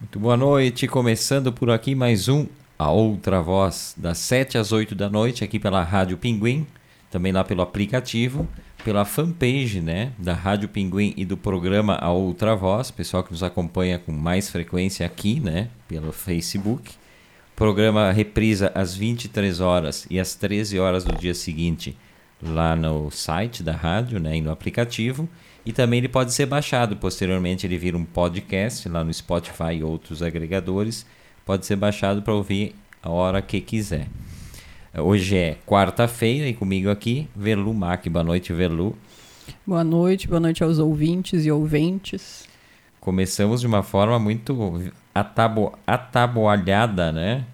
Muito boa noite, começando por aqui mais um A Outra Voz, das 7 às 8 da noite, aqui pela Rádio Pinguim, também lá pelo aplicativo, pela fanpage né, da Rádio Pinguim e do programa A Outra Voz, pessoal que nos acompanha com mais frequência aqui, né, pelo Facebook. Programa reprisa às 23 horas e às 13 horas do dia seguinte, lá no site da rádio né, e no aplicativo. E também ele pode ser baixado. Posteriormente, ele vira um podcast lá no Spotify e outros agregadores. Pode ser baixado para ouvir a hora que quiser. Hoje é quarta-feira e comigo aqui, Velu Mac. Boa noite, Velu. Boa noite, boa noite aos ouvintes e ouventes. Começamos de uma forma muito atabo ataboalhada, né?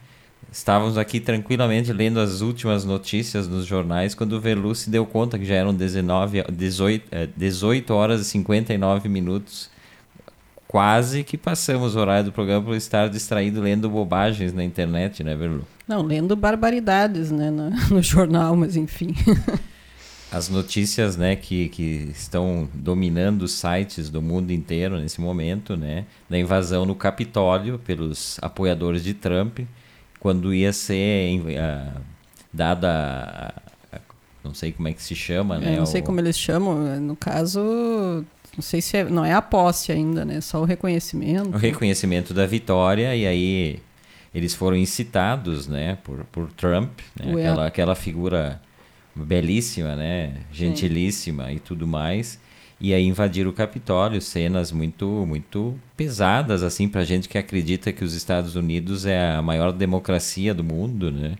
Estávamos aqui tranquilamente lendo as últimas notícias nos jornais quando o Velu se deu conta que já eram 19, 18, 18 horas e 59 minutos. Quase que passamos o horário do programa por estar distraído lendo bobagens na internet, né, Velu? Não, lendo barbaridades né, no, no jornal, mas enfim. As notícias né, que, que estão dominando os sites do mundo inteiro nesse momento, né? Da invasão no Capitólio pelos apoiadores de Trump quando ia ser uh, dada, não sei como é que se chama, né? Eu não sei o... como eles chamam, no caso, não sei se é, não é a posse ainda, né? Só o reconhecimento. O reconhecimento da vitória e aí eles foram incitados, né, por, por Trump, né? aquela, aquela figura belíssima, né, gentilíssima Sim. e tudo mais e aí invadir o Capitólio, cenas muito muito pesadas assim para gente que acredita que os Estados Unidos é a maior democracia do mundo, né?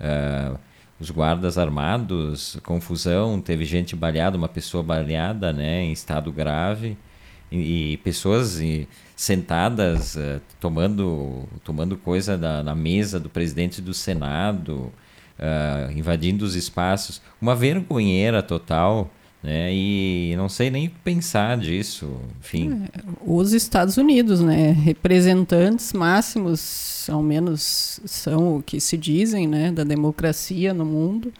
Uh, os guardas armados, confusão, teve gente baleada, uma pessoa baleada, né, em estado grave e, e pessoas e, sentadas uh, tomando tomando coisa da, na mesa do presidente do Senado, uh, invadindo os espaços, uma vergonheira total né? E não sei nem pensar disso, enfim. É, os Estados Unidos, né? Representantes máximos, ao menos são o que se dizem, né? Da democracia no mundo,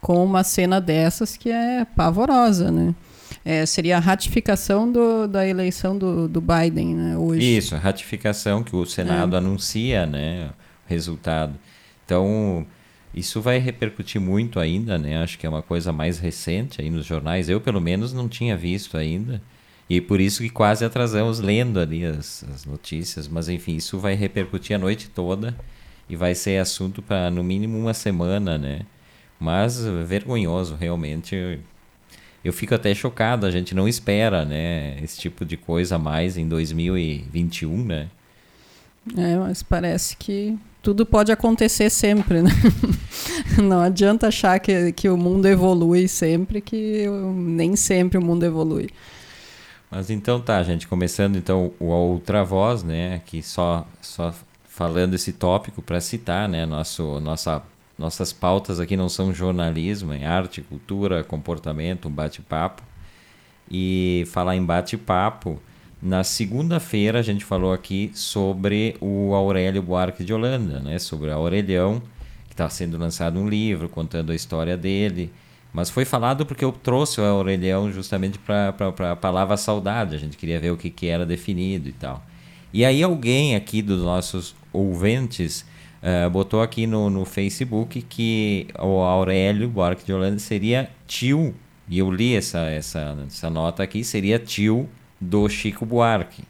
com uma cena dessas que é pavorosa, né? É, seria a ratificação do, da eleição do, do Biden, né? Hoje. Isso, a ratificação que o Senado é. anuncia, né? O resultado. Então isso vai repercutir muito ainda, né? Acho que é uma coisa mais recente aí nos jornais. Eu, pelo menos, não tinha visto ainda. E por isso que quase atrasamos lendo ali as, as notícias. Mas, enfim, isso vai repercutir a noite toda e vai ser assunto para, no mínimo, uma semana, né? Mas vergonhoso, realmente. Eu fico até chocado, a gente não espera, né? Esse tipo de coisa mais em 2021, né? É, mas parece que tudo pode acontecer sempre, né? Não adianta achar que, que o mundo evolui sempre, que nem sempre o mundo evolui. Mas então tá, gente, começando então o Outra Voz, né? Que só, só falando esse tópico para citar, né? Nosso, nossa, nossas pautas aqui não são jornalismo, é arte, cultura, comportamento, um bate-papo. E falar em bate-papo, na segunda-feira a gente falou aqui sobre o Aurélio Buarque de Holanda, né? sobre a Aurelião, que está sendo lançado um livro contando a história dele. Mas foi falado porque eu trouxe o Aurelião justamente para a palavra saudade. A gente queria ver o que, que era definido e tal. E aí alguém aqui dos nossos ouvintes uh, botou aqui no, no Facebook que o Aurélio Buarque de Holanda seria tio. E eu li essa, essa, essa nota aqui, seria tio do Chico Buarque.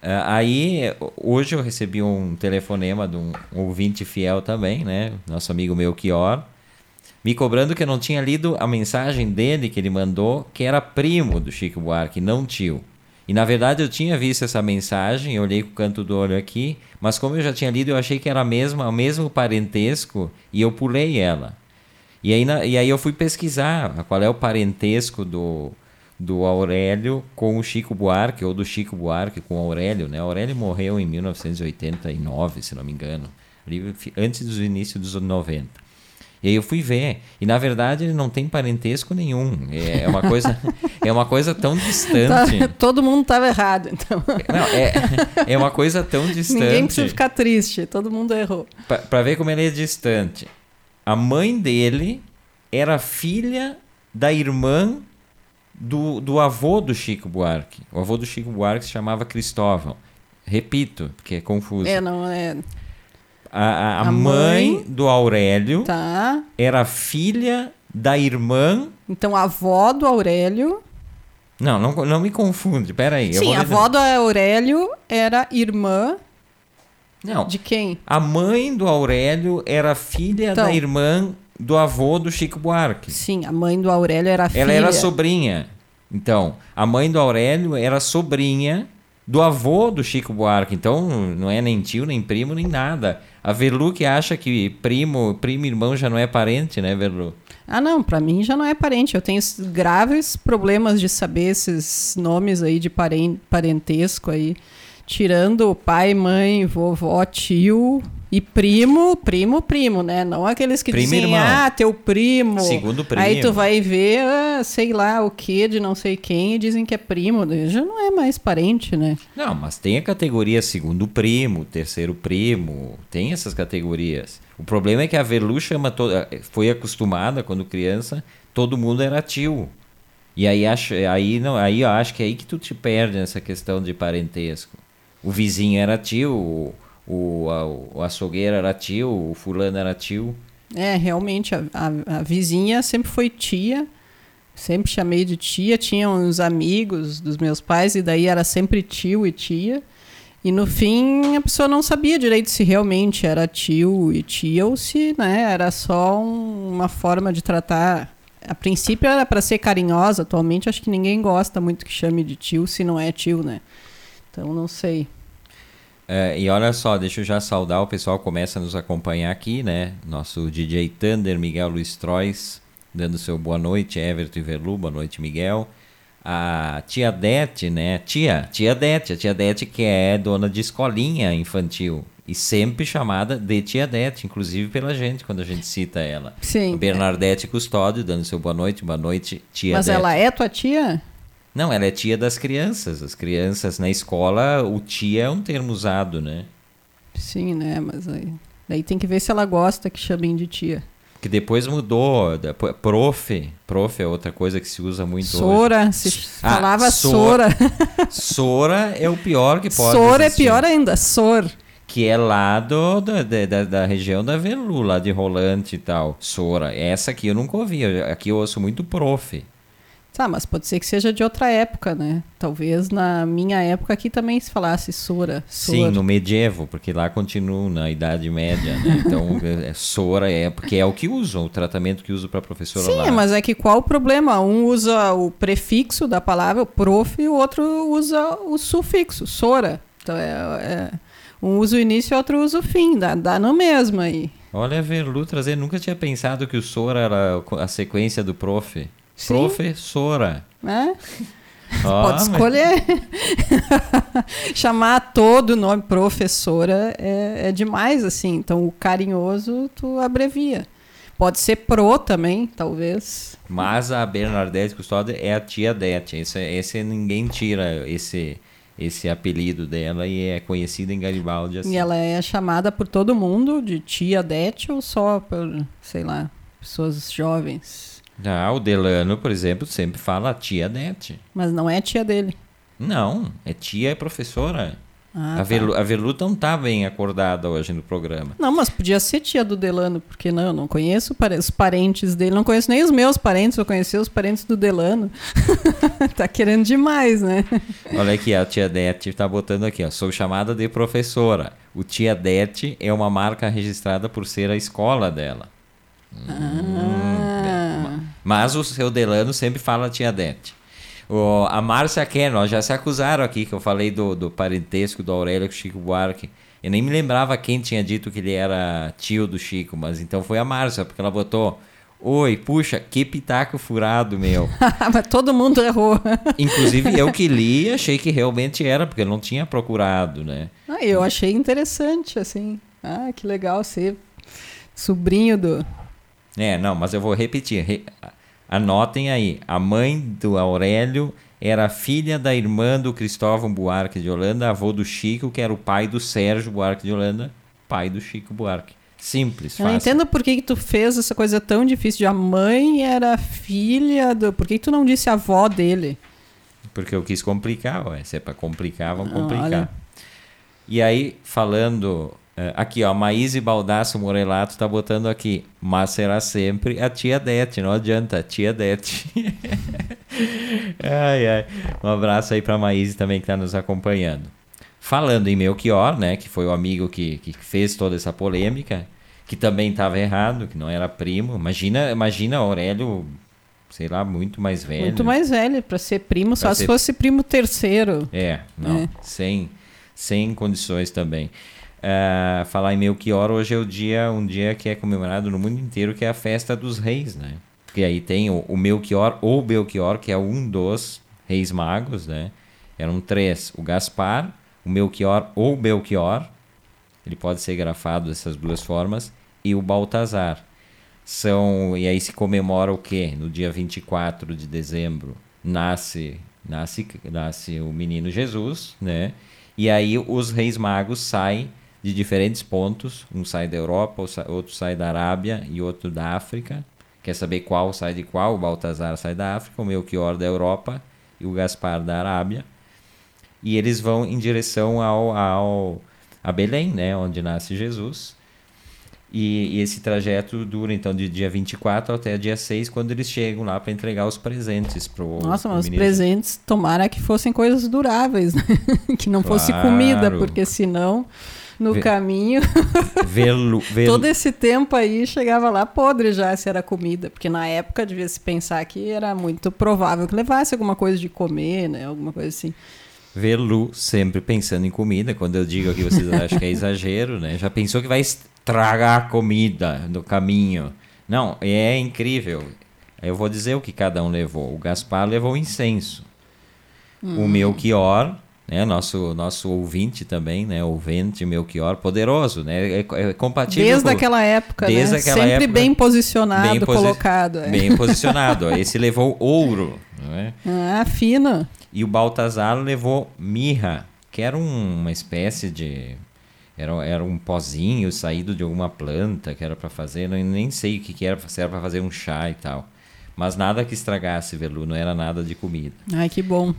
Uh, aí, hoje eu recebi um telefonema de um, um ouvinte fiel também, né? Nosso amigo Melchior, me cobrando que eu não tinha lido a mensagem dele que ele mandou, que era primo do Chico Buarque, não tio. E na verdade eu tinha visto essa mensagem, eu olhei com o canto do olho aqui, mas como eu já tinha lido, eu achei que era a mesma, o mesmo parentesco e eu pulei ela. E aí, na, e aí eu fui pesquisar qual é o parentesco do, do Aurélio com o Chico Buarque, ou do Chico Buarque com o Aurélio. Né? Aurélio morreu em 1989, se não me engano, antes do início dos anos 90. E aí eu fui ver. E na verdade ele não tem parentesco nenhum. É, é uma coisa, é uma coisa tão distante. Tá, todo mundo estava errado, então. Não, é, é uma coisa tão distante. Ninguém precisa ficar triste, todo mundo errou. Para ver como ele é distante. A mãe dele era filha da irmã do, do avô do Chico Buarque. O avô do Chico Buarque se chamava Cristóvão. Repito, porque é confuso. É, não é. A, a- a mãe, mãe- do Aurélio Tá. era filha da irmã. Então a avó do Aurélio. Não, não, não me confunde, peraí. Sim, a avó do Aurélio era irmã Não, de quem? a mãe do Aurélio era filha Então. da irmã do avô do Chico Buarque. Sim, a mãe do Aurélio era filha. Ela era sobrinha. Então, a mãe do Aurélio era sobrinha do avô do Chico Buarque. Então, não é nem tio, nem primo, nem nada. A Verlu que acha que primo, primo e irmão já não é parente, né, Verlu? Ah, não, pra mim já não é parente. Eu tenho graves problemas de saber esses nomes aí de paren- parentesco aí. Tirando pai, mãe, vovó, tio e primo, primo, primo, né? Não aqueles que Primo dizem, irmão. ah, teu primo. Segundo primo. Aí tu vai ver, ah, sei lá, o que de não sei quem e dizem que é primo. Já não é mais parente, né? Não, mas tem a categoria segundo primo, terceiro primo, tem essas categorias. O problema é que a Verlu chama toda, foi acostumada quando criança, todo mundo era tio. E aí acho, aí não, aí eu acho que é aí que tu te perde nessa questão de parentesco. O vizinho era tio, o, a- o açougueiro era tio, o fulano era tio. É, realmente, a, a- a vizinha sempre foi tia, sempre chamei de tia, tinha uns amigos dos meus pais, e daí era sempre tio e tia. E no fim, a pessoa não sabia direito se realmente era tio e tia ou se né, era só um- uma forma de tratar. A princípio era para ser carinhosa, atualmente acho que ninguém gosta muito que chame de tio se não é tio, né? Então não sei. É, e olha só, deixa eu já saudar, o pessoal começa a nos acompanhar aqui, né? Nosso DJ Thunder, Miguel Luiz Trois, dando seu boa noite, Everton Verlu, boa noite, Miguel. A tia Dete, né? Tia, tia Dete, a tia Dete que é dona de escolinha infantil. E sempre chamada de tia Dete, inclusive pela gente, quando a gente cita ela. Sim. Bernardete Custódio, dando seu boa noite, boa noite, tia Mas Dete. ela é tua tia? Não, ela é tia das crianças. As crianças na escola, o tia é um termo usado, né? Sim, né? Mas aí, daí tem que ver se ela gosta que chamem de tia. Que depois mudou. da- Prof. Prof é outra coisa que se usa muito Sora, se Ah, falava Sora. Sora. hoje. É o pior que pode Sora é pior ainda, Sor. Que é lá do, da, da, da região da Velu, lá de Rolante e tal. Sora. Essa aqui eu nunca ouvi. Aqui eu ouço muito prof. Tá, mas pode ser que seja de outra época, né? Talvez na minha época aqui também se falasse Sora. Sor. Sim, no medievo, porque lá continua na Idade Média, né? Então, é, Sora é porque é o que usam, o tratamento que usam para professora Sim, lá. mas é que qual o problema? Um usa o prefixo da palavra, o prof, e o outro usa o sufixo, Sora. Então é, é- um usa o início e outro usa o fim, dá, dá no mesmo aí. Olha, Verlu trazer, nunca tinha pensado que o Sora era a sequência do prof. Sim. Professora. Né? Ó, Pode mas- escolher. Chamar todo o nome professora é, é demais, assim. Então, o carinhoso, tu abrevia. Pode ser pro também, talvez. Mas a Bernadette Custódio é a tia Dete. Esse, esse ninguém tira esse, esse apelido dela e é conhecida em Garibaldi assim. E ela é chamada por todo mundo de tia Dete ou só por, sei lá, pessoas jovens. Ah, o Delano, por exemplo, sempre fala tia Dete. Mas não é tia dele. Não, é tia é professora. Ah, a, tá. Velu, a Velu não tá bem acordada hoje no programa. Não, mas podia ser tia do Delano, porque não, eu não conheço os parentes dele, não conheço nem os meus parentes, vou conhecer os parentes do Delano. tá querendo demais, né? Olha aqui, a tia Dete tá botando aqui, ó. Sou chamada de professora. O tia Dete é uma marca registrada por ser a escola dela. Ah, Mas o seu Delano sempre fala tia Dete. O, a Márcia Ken, ó, já se acusaram aqui, que eu falei do, do parentesco do Aurélio com o Chico Buarque. Eu nem me lembrava quem tinha dito que ele era tio do Chico, mas então foi a Márcia, porque ela botou... Oi, puxa, que pitaco furado, meu. mas todo mundo errou. Inclusive eu que li, achei que realmente era, porque eu não tinha procurado, né? Ah, eu achei interessante, assim. Ah, que legal ser sobrinho do. É, não, mas eu vou repetir. Re- Anotem aí. A mãe do Aurélio era filha da irmã do Cristóvão Buarque de Holanda, avô do Chico, que era o pai do Sérgio Buarque de Holanda, pai do Chico Buarque. Simples, Eu não fácil. entendo por que, que tu fez essa coisa tão difícil de a mãe era filha do. Por que, que tu não disse a avó dele? Porque eu quis complicar, ué. Se é pra complicar, vamos Ah, complicar. olha. E aí, falando. Eh, Aqui, ó, Maíse Baldasso Morelato tá botando aqui. Mas será sempre a tia Dete, não adianta, a tia Dete. ai, ai. Um abraço aí pra Maíse também que tá nos acompanhando. Falando em Melchior, né, que foi o amigo que, que fez toda essa polêmica, que também estava errado, que não era primo. Imagina, imagina Aurélio, sei lá, muito mais velho. Muito mais velho para ser primo, só Pra se ser- fosse primo terceiro. É, não, É. Sem, sem condições também. Ah, falar em Melchior, hoje é o dia, um dia que é comemorado no mundo inteiro, que é a festa dos reis, né? Porque aí tem o, o Melchior ou Belchior, que é um dos reis magos, né? Eram três, o Gaspar, o Melchior ou Belchior, ele pode ser grafado dessas duas formas, e o Baltazar. São, e aí se comemora o quê? No dia 24 de dezembro nasce, nasce, nasce o menino Jesus, né? E aí os reis magos saem de diferentes pontos, um sai da Europa, outro sai da Arábia e outro da África. Quer saber qual sai de qual? O Baltazar sai da África, o Melchior da Europa e o Gaspar da Arábia. E eles vão em direção ao, ao a Belém, né, onde nasce Jesus. E, e esse trajeto dura então de dia 24 até dia 6, quando eles chegam lá para entregar os presentes pro Nossa, mas os presentes, tomara que fossem coisas duráveis, né? que não fosse Claro. comida, porque senão, no caminho, velu, todo esse tempo aí chegava lá podre já se era comida, porque na época devia se pensar que era muito provável que levasse alguma coisa de comer, né? Alguma coisa assim. Velu, sempre pensando em comida. Quando eu digo aqui, vocês acham que é exagero, né? Já pensou que vai estragar a comida no caminho? Não, é incrível. Eu vou dizer o que cada um levou. O Gaspar levou incenso. O Melchior, né? Nosso, nosso ouvinte também, né? Ouvinte Melchior, poderoso, né? É, é compatível Desde com- aquela época, Desde né? aquela Sempre época, bem posicionado, bem posi- colocado. é. Bem posicionado. Esse levou ouro, não é? Ah, fino. E o Baltazar levou mirra, que era um- uma espécie de. Era, era um pozinho saído de alguma planta que era para fazer, não, nem sei o que, que era, se era para fazer um chá e tal. Mas nada que estragasse, Velu, não era nada de comida. Ai, que bom.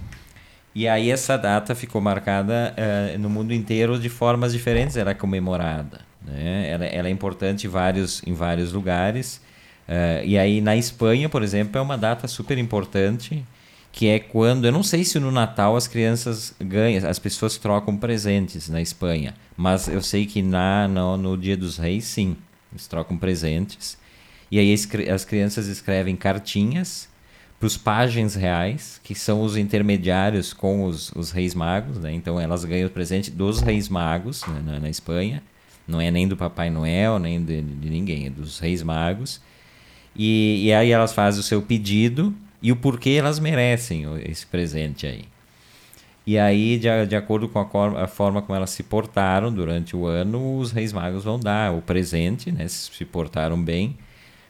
E aí essa data ficou marcada eh, no mundo inteiro de formas diferentes, ela é comemorada. Né? Ela, ela é importante em vários, em vários lugares. Eh, e aí na Espanha, por exemplo, é uma data super importante, que é quando, eu não sei se no Natal as crianças ganham, as pessoas trocam presentes na Espanha, mas eu sei que na, no, no Dia dos Reis, sim, eles trocam presentes. E aí as crianças escrevem cartinhas para os pajens reais, que são os intermediários com os, os reis magos, né? Então elas ganham o presente dos reis magos né, na, na Espanha. Não é nem do Papai Noel, nem de, de ninguém, é dos reis magos. E, e aí elas fazem o seu pedido e o porquê elas merecem esse presente aí. E aí, de, de acordo com a, a forma como elas se portaram durante o ano, os reis magos vão dar o presente, né? Se se portaram bem.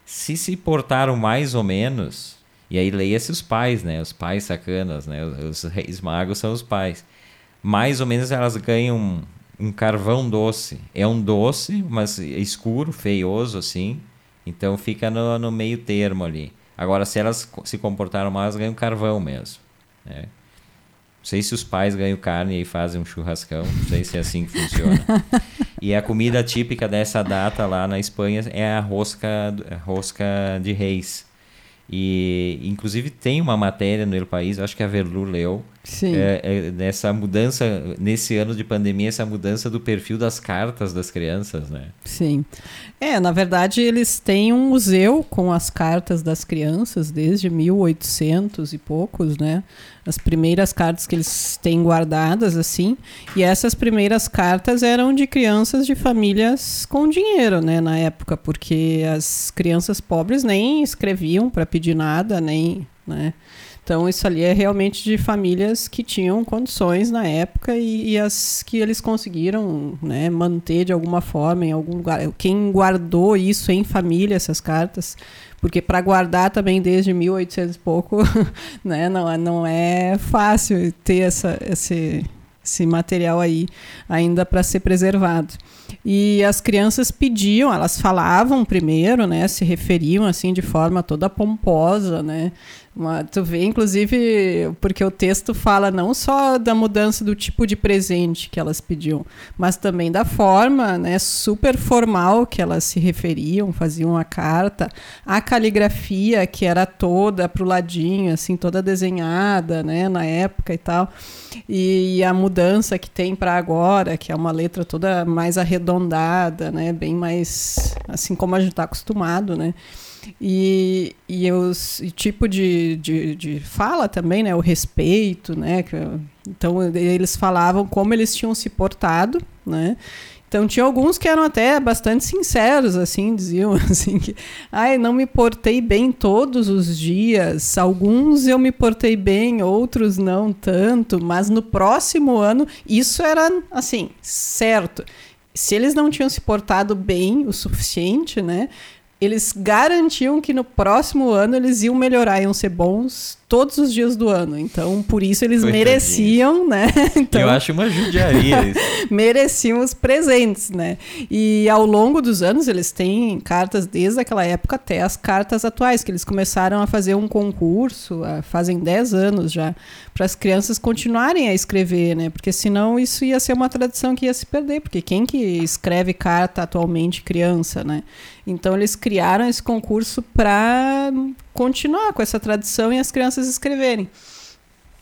Se se portaram mais ou menos, e aí leia-se os pais, né? Os pais sacanas, né? Os, os reis magos são os pais. Mais ou menos elas ganham um, um carvão doce. É um doce, mas escuro, feioso assim. Então fica no, no meio termo ali. Agora, se elas se comportaram mal, elas ganham carvão mesmo. Né? Não sei se os pais ganham carne e fazem um churrascão. Não sei se é assim que funciona. E a comida típica dessa data lá na Espanha é a rosca, a rosca de reis. E, inclusive, tem uma matéria no El País, acho que a Verlu leu, Sim. é, é, nessa mudança, nesse ano de pandemia, essa mudança do perfil das cartas das crianças, né? Sim. É, na verdade, eles têm um museu com as cartas das crianças desde 1800 e poucos, né? As primeiras cartas que eles têm guardadas, assim. E essas primeiras cartas eram de crianças de famílias com dinheiro, né? Na época, porque as crianças pobres nem escreviam para pedir nada, nem, né? Então, isso ali é realmente de famílias que tinham condições na época e, e as que eles conseguiram né, manter de alguma forma em algum. Quem guardou isso em família, essas cartas, porque para guardar também desde 1800 e pouco, né, não, é- não é fácil ter essa, esse, esse material aí ainda para ser preservado. E as crianças pediam, elas falavam primeiro, né, se referiam assim de forma toda pomposa, né, Uma, tu vê, inclusive, porque o texto fala não só da mudança do tipo de presente que elas pediam, mas também da forma, né, super formal que elas se referiam, faziam a carta, a caligrafia que era toda pro ladinho, assim, toda desenhada, né, na época e tal, e, a mudança que tem para agora, que é uma letra toda mais arredondada, né, bem mais, assim como a gente está acostumado, né. E, e o tipo de, de, de, fala também, né? O respeito, né? Então, eles falavam como eles tinham se portado, né? Então tinha alguns que eram até bastante sinceros, assim, diziam assim que, ai, não me portei bem todos os dias. Alguns eu me portei bem, outros não tanto, mas no próximo ano isso era assim, certo. Se eles não tinham se portado bem o suficiente, né? Eles garantiam que no próximo ano eles iam melhorar, iam ser bons todos os dias do ano. Então, por isso eles mereciam, né? Então, Eu acho uma judiaria isso. mereciam os presentes, né? E ao longo dos anos eles têm cartas desde aquela época até as cartas atuais, que eles começaram a fazer um concurso, fazem 10 anos já, para as crianças continuarem a escrever, né? Porque senão isso ia ser uma tradição que ia se perder, porque quem que escreve carta atualmente criança, né? Então eles criaram esse concurso para continuar com essa tradição e as crianças escreverem.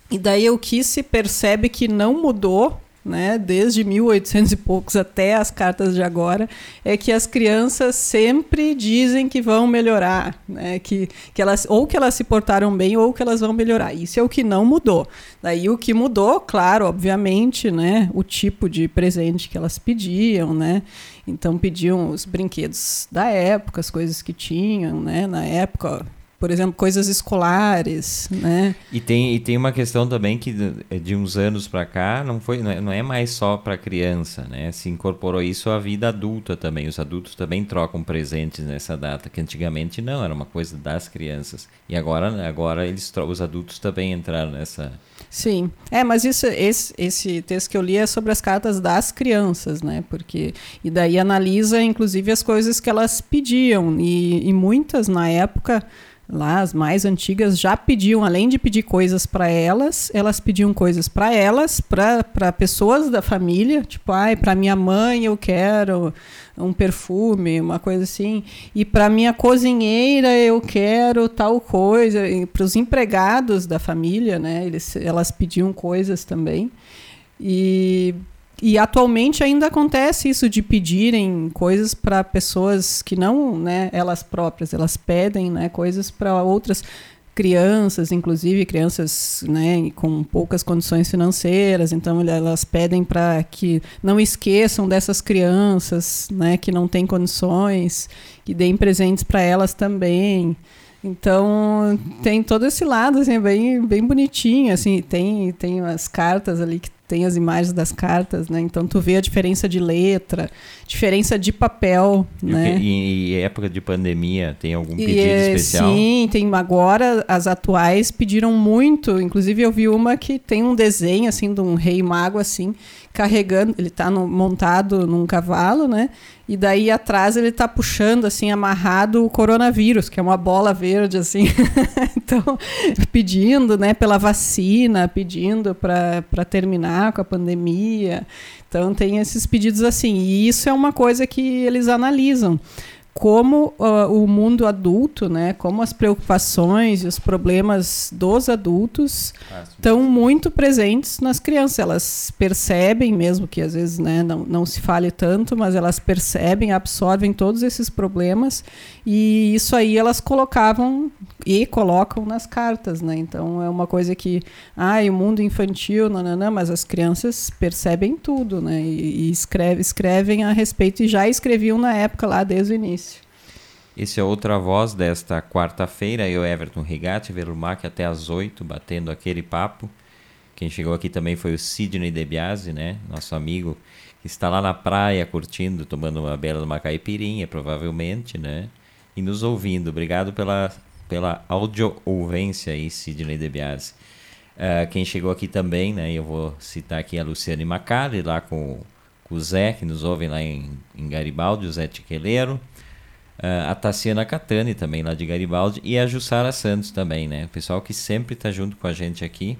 E daí o que se percebe que não mudou, né, desde 1800 e poucos até as cartas de agora, é que as crianças sempre dizem que vão melhorar, né, que, que elas ou que elas se portaram bem ou que elas vão melhorar. Isso é o que não mudou. Daí o que mudou, claro, obviamente, né, o tipo de presente que elas pediam, né? Então pediam os brinquedos da época, as coisas que tinham, né, na época, por exemplo, coisas escolares, né? E tem, e tem uma questão também que de, é uns anos para cá não foi não é, não é mais só para criança, né? Se incorporou isso à vida adulta também. Os adultos também trocam presentes nessa data, que antigamente não era uma coisa das crianças. E agora agora eles os adultos também entraram nessa Sim, é, mas isso, esse, esse texto que eu li é sobre as cartas das crianças, né? Porque e daí analisa, inclusive, as coisas que elas pediam e, e muitas na época lá as mais antigas já pediam, além de pedir coisas para elas, elas pediam coisas para elas, para pessoas da família, tipo, ai, para minha mãe eu quero um perfume, uma coisa assim, e para minha cozinheira eu quero tal coisa, para os empregados da família, né, eles, elas pediam coisas também. E e atualmente ainda acontece isso de pedirem coisas para pessoas que não, né, elas próprias, elas pedem, né, coisas para outras crianças, inclusive crianças, né, com poucas condições financeiras, então elas pedem para que não esqueçam dessas crianças, né, que não têm condições, que deem presentes para elas também. Então tem todo esse lado assim bem bem bonitinho assim tem tem as cartas ali que tem as imagens das cartas, né? Então tu vê a diferença de letra, diferença de papel, e né? Que, e, e, época de pandemia tem algum pedido e, especial? Sim, tem agora as atuais pediram muito, inclusive eu vi uma que tem um desenho assim de um rei mago assim, carregando, ele está montado num cavalo, né? E daí atrás ele está puxando, assim, amarrado o coronavírus, que é uma bola verde, assim. então, pedindo, né, pela vacina, pedindo para terminar com a pandemia. Então, tem esses pedidos assim. E isso é uma coisa que eles analisam como uh, o mundo adulto, né, como as preocupações e os problemas dos adultos estão ah, muito presentes nas crianças. Elas percebem, mesmo que às vezes né, não, não se fale tanto, mas elas percebem, absorvem todos esses problemas e isso aí elas colocavam e colocam nas cartas, né? Então é uma coisa que, ah, o mundo infantil, não, mas as crianças percebem tudo, né? E, e escreve, escrevem a respeito e já escreviam na época lá desde o início. Esse é outra voz desta quarta-feira, eu, Everton Rigatti, Velumac até às oito, batendo aquele papo. Quem chegou aqui também foi o Sidney Debiase, né? Nosso amigo que está lá na praia curtindo, tomando uma bela uma caipirinha, provavelmente, né? e nos ouvindo. Obrigado pela, pela audio-ouvência aí, Sidney DeBiase. Uh, quem chegou aqui também, né? Eu vou citar aqui a Luciane Macari, lá com, com o Zé, que nos ouve lá em, em Garibaldi, o Zé Tiqueleiro. Uh, a Tassiana Catani também, lá de Garibaldi, e a Jussara Santos também, né? O pessoal que sempre está junto com a gente aqui.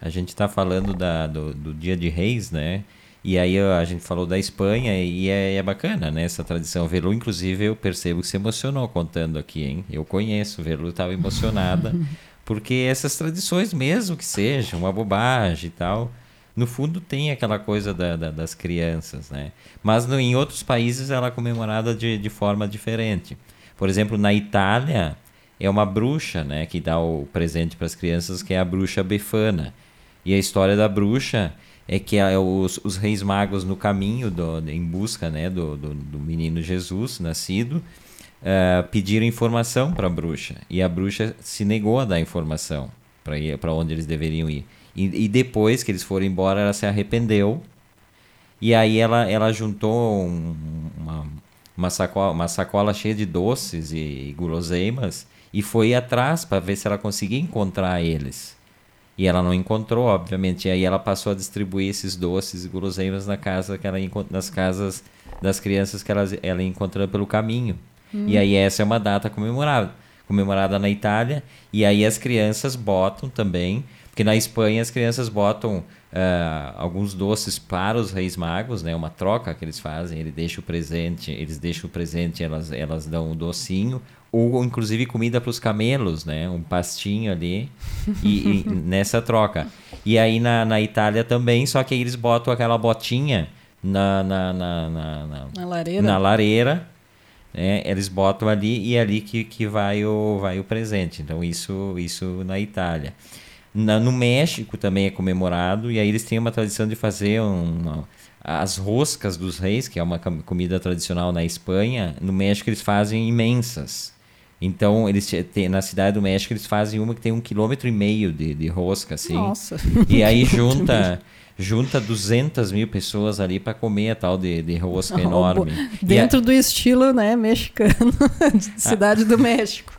A gente está falando da, do, do, Dia de Reis, né? E aí a gente falou da Espanha e é, é bacana, né? Essa tradição. Velu, inclusive, eu percebo que se emocionou contando aqui, hein? Eu conheço, Velu estava emocionada. porque essas tradições, mesmo que sejam uma bobagem e tal, no fundo tem aquela coisa da, da, das crianças, né? Mas no, em outros países ela é comemorada de, de forma diferente. Por exemplo, na Itália é uma bruxa, né, que dá o presente para as crianças, que é a bruxa Befana. E a história da bruxa é que é os, os reis magos no caminho do, em busca, né, do, do, do menino Jesus nascido, uh, pediram informação para a bruxa e a bruxa se negou a dar informação para onde eles deveriam ir. E, e, depois que eles foram embora, ela se arrependeu. E aí ela, ela juntou um, uma, uma, sacola, uma sacola cheia de doces e, e guloseimas e foi atrás para ver se ela conseguia encontrar eles. E ela não encontrou, obviamente. E aí ela passou a distribuir esses doces e guloseimas na casa que ela nas casas das crianças que ela, ela encontrando pelo caminho. Hum. E aí essa é uma data comemorada, comemorada na Itália. E aí as crianças botam também porque na Espanha as crianças botam uh, alguns doces para os reis magos, né? Uma troca que eles fazem, ele deixa o presente, eles deixam o presente, elas, elas dão um docinho, ou inclusive comida para os camelos, né? Um pastinho ali, e, e, nessa troca. E aí na, na Itália também, só que aí eles botam aquela botinha na, na, na, na, na lareira. Na lareira né? Eles botam ali e é ali que, que vai, o, vai o presente. Então, isso, isso na Itália. Na, no México também é comemorado, e aí eles têm uma tradição de fazer uma, as roscas dos reis, que é uma comida tradicional na Espanha. No México eles fazem imensas. Então, eles têm, na cidade do México, eles fazem uma que tem um quilômetro e meio de, de rosca, assim. Nossa! E aí junta junta 200 mil pessoas ali para comer a tal de, de rosca enorme. Dentro a... do estilo né, mexicano, de Cidade ah. do México.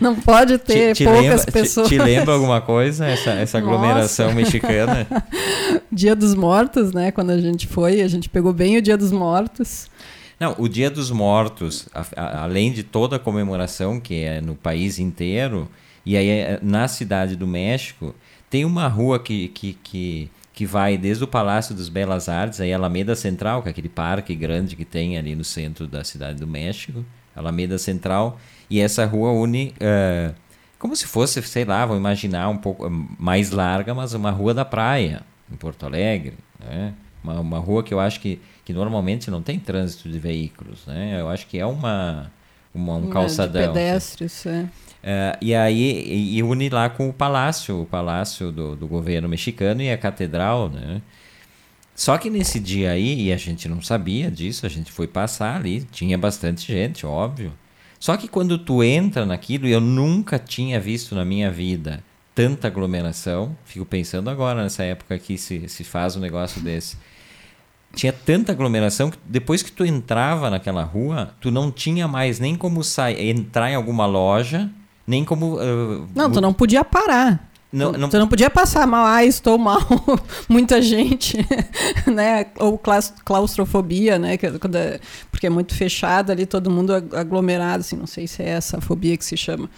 Não pode ter te, te poucas lembra, pessoas. Te, te, lembra alguma coisa, essa, essa aglomeração Nossa. mexicana? Dia dos Mortos, né? Quando a gente foi, a gente pegou bem o Dia dos Mortos. Não, o Dia dos Mortos, a, a, além de toda a comemoração que é no país inteiro, e aí é na Cidade do México, tem uma rua que, que, que que vai desde o Palácio das Belas Artes, aí Alameda Central, que é aquele parque grande que tem ali no centro da cidade do México, Alameda Central, e essa rua une uh, como se fosse, sei lá, vou imaginar um pouco eh, mais larga, mas uma rua da praia, em Porto Alegre, né? uma, uma rua que eu acho que, que normalmente não tem trânsito de veículos, né? Eu acho que é uma, uma um calçadão. De assim. pedestres, assim. é. Uh, e aí e une lá com o palácio, o palácio do, do governo mexicano e a catedral, né? Só que nesse dia aí, e a gente não sabia disso, a gente foi passar ali, tinha bastante gente, óbvio. Só que quando tu entra naquilo, eu nunca tinha visto na minha vida tanta aglomeração. Fico pensando agora nessa época que se, se faz um negócio desse. Tinha tanta aglomeração que depois que tu entrava naquela rua, tu não tinha mais nem como sair, entrar em alguma loja nem como. Uh, não, tu não podia parar. Não, não... Tu não podia passar mal, ah, estou mal, muita gente, né? Ou claustrofobia, né? É, porque é muito fechado ali, todo mundo aglomerado, assim, não sei se é essa fobia que se chama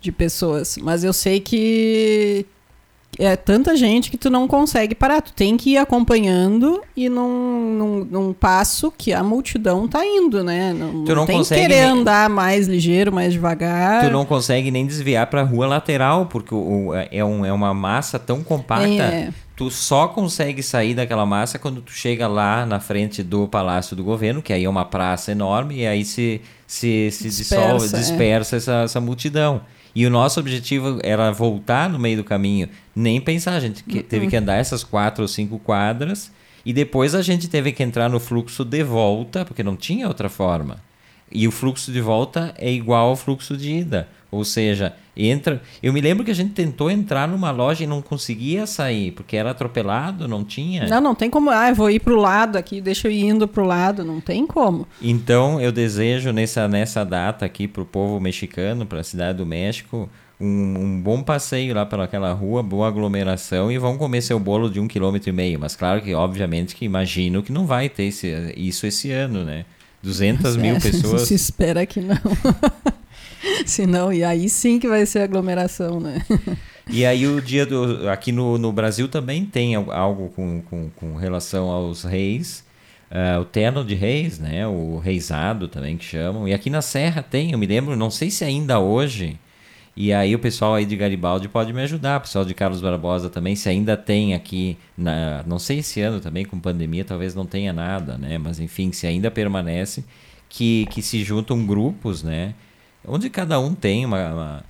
de pessoas. Mas eu sei que, é tanta gente que tu não consegue parar. Tu tem que ir acompanhando e num, num, num passo que a multidão tá indo, né? Não, tu não, tem consegue que querer nem... andar mais ligeiro, mais devagar. Tu não consegue nem desviar pra rua lateral, porque o, o é, um, é uma massa tão compacta. É. Tu só consegue sair daquela massa quando tu chega lá na frente do Palácio do Governo, que aí é uma praça enorme, e aí se, se, se dispersa, dissolve, dispersa é. essa, essa multidão. E o nosso objetivo era voltar no meio do caminho, nem pensar. A gente que, teve que andar essas quatro ou cinco quadras e depois a gente teve que entrar no fluxo de volta, porque não tinha outra forma. E o fluxo de volta é igual ao fluxo de ida. Ou seja, entra. Eu me lembro que a gente tentou entrar numa loja e não conseguia sair, porque era atropelado, não tinha. Não, não tem como. Ah, eu vou ir para o lado aqui, deixa eu ir indo para o lado, não tem como. Então eu desejo nessa, nessa data aqui para o povo mexicano, para a cidade do México, um, um, bom passeio lá pelaquela rua, boa aglomeração e vão comer seu bolo de um quilômetro e meio. Mas claro que, obviamente, que imagino que não vai ter esse, isso esse ano, né? 200 mil é, pessoas. Se espera que não. Se não, e aí sim que vai ser aglomeração, né? E aí o dia do. Aqui no, no Brasil também tem algo com, com, com relação aos reis. Uh, o terno de reis, né? O reisado também que chamam. E aqui na Serra tem, eu me lembro, não sei se ainda hoje. E aí o pessoal aí de Garibaldi pode me ajudar, o pessoal de Carlos Barbosa também, se ainda tem aqui, na, não sei esse ano também com pandemia, talvez não tenha nada, né? Mas enfim, se ainda permanece, que, que se juntam grupos, né? Onde cada um tem uma, uma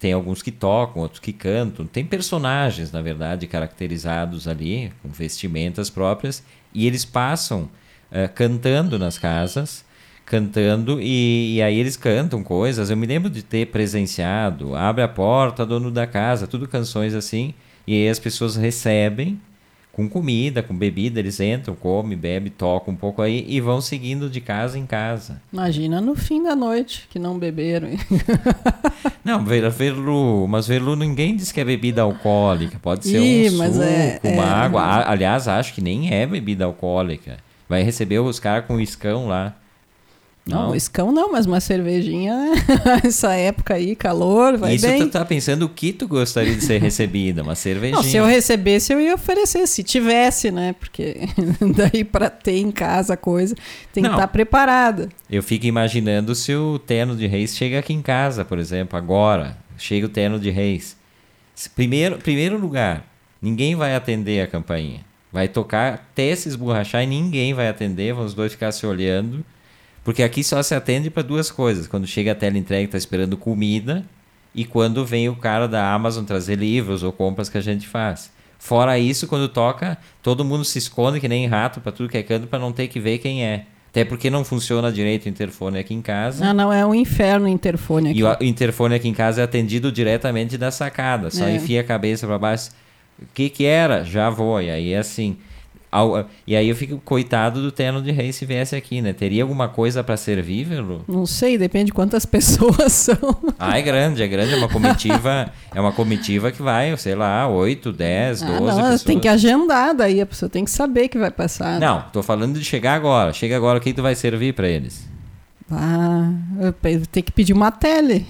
tem alguns que tocam, outros que cantam. Tem personagens, na verdade, caracterizados ali, com vestimentas próprias, e eles passam uh, cantando nas casas, cantando, e, e, aí eles cantam coisas. Eu me lembro de ter presenciado, abre a porta, dono da casa, tudo canções assim, e aí as pessoas recebem com comida, com bebida, eles entram, comem, bebem, tocam um pouco aí e vão seguindo de casa em casa. Imagina no fim da noite, que não beberam. não, verlu, mas verlu ninguém diz que é bebida alcoólica, pode ser Ih, um suco, é, uma é, água. Aliás, acho que nem é bebida alcoólica. Vai receber os caras com iscão lá. Não, não, escão não, mas uma cervejinha, essa época aí, calor, vai Isso bem. tu tá pensando o que tu gostaria de ser recebida, uma cervejinha. Não, se eu recebesse, eu ia oferecer, se tivesse, né? Porque daí para ter em casa a coisa, tem não, que estar tá preparada. Eu fico imaginando se o terno de reis chega aqui em casa, por exemplo, agora, chega o terno de reis. Primeiro, primeiro lugar, ninguém vai atender a campainha. Vai tocar até se esborrachar e ninguém vai atender, vão os dois ficar se olhando porque aqui só se atende para duas coisas. Quando chega a tela entrega, está esperando comida. E quando vem o cara da Amazon trazer livros ou compras que a gente faz. Fora isso, quando toca, todo mundo se esconde que nem rato para tudo que é canto para não ter que ver quem é. Até porque não funciona direito o interfone aqui em casa. Ah, não, é um inferno o interfone aqui. E o interfone aqui em casa é atendido diretamente da sacada. Só é. enfia a cabeça para baixo. O que que era? Já vou. E aí é assim. E aí eu fico coitado do terno de rei se viesse aqui, né? Teria alguma coisa para servir, Velo? Não sei, depende de quantas pessoas são. Ah, é grande, é grande, é uma comitiva, é uma comitiva que vai, sei lá, 8, 10, 12 ah, não, pessoas. Tem que agendar daí, a pessoa tem que saber que vai passar. Né? Não, tô falando de chegar agora. Chega agora, o que tu vai servir para eles? Ah, tem que pedir uma tele.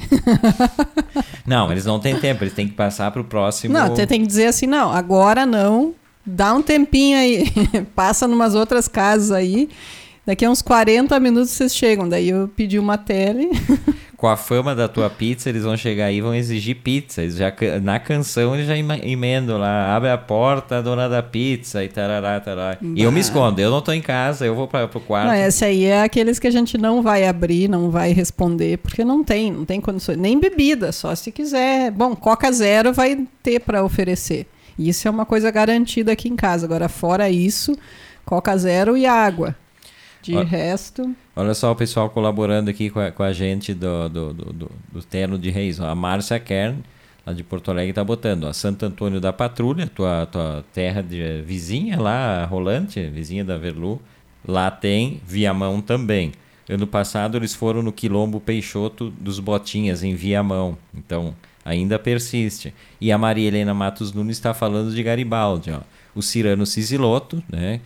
não, eles não têm tempo, eles têm que passar para o próximo. Não, você tem que dizer assim, não, agora não, dá um tempinho aí, passa numas outras casas aí. Daqui a uns 40 minutos vocês chegam. Daí eu pedi uma tele. Com a fama da tua pizza, eles vão chegar aí e vão exigir pizza. Eles já, na canção eles já emendam lá, abre a porta, dona da pizza e tarará, tarará. Bah. E eu me escondo, eu não tô em casa, eu vou para pro quarto. Não, esse aí é aqueles que a gente não vai abrir, não vai responder, porque não tem, não tem condições. Nem bebida, só se quiser. Bom, Coca Zero vai ter para oferecer. Isso é uma coisa garantida aqui em casa. Agora, fora isso, Coca Zero e água. De olha, resto. Olha só o pessoal colaborando aqui com a, com a gente do, do, do, do, do Terno de Reis. A Márcia Kern, lá de Porto Alegre, está botando. A Santo Antônio da Patrulha, tua, tua terra de vizinha lá, Rolante, vizinha da Verlu. Lá tem Viamão também. Ano passado eles foram no Quilombo Peixoto dos Botinhas, em Viamão. Então, ainda persiste. E a Maria Helena Matos Nunes está falando de Garibaldi. Ó. O Cirano Cisilotto, né?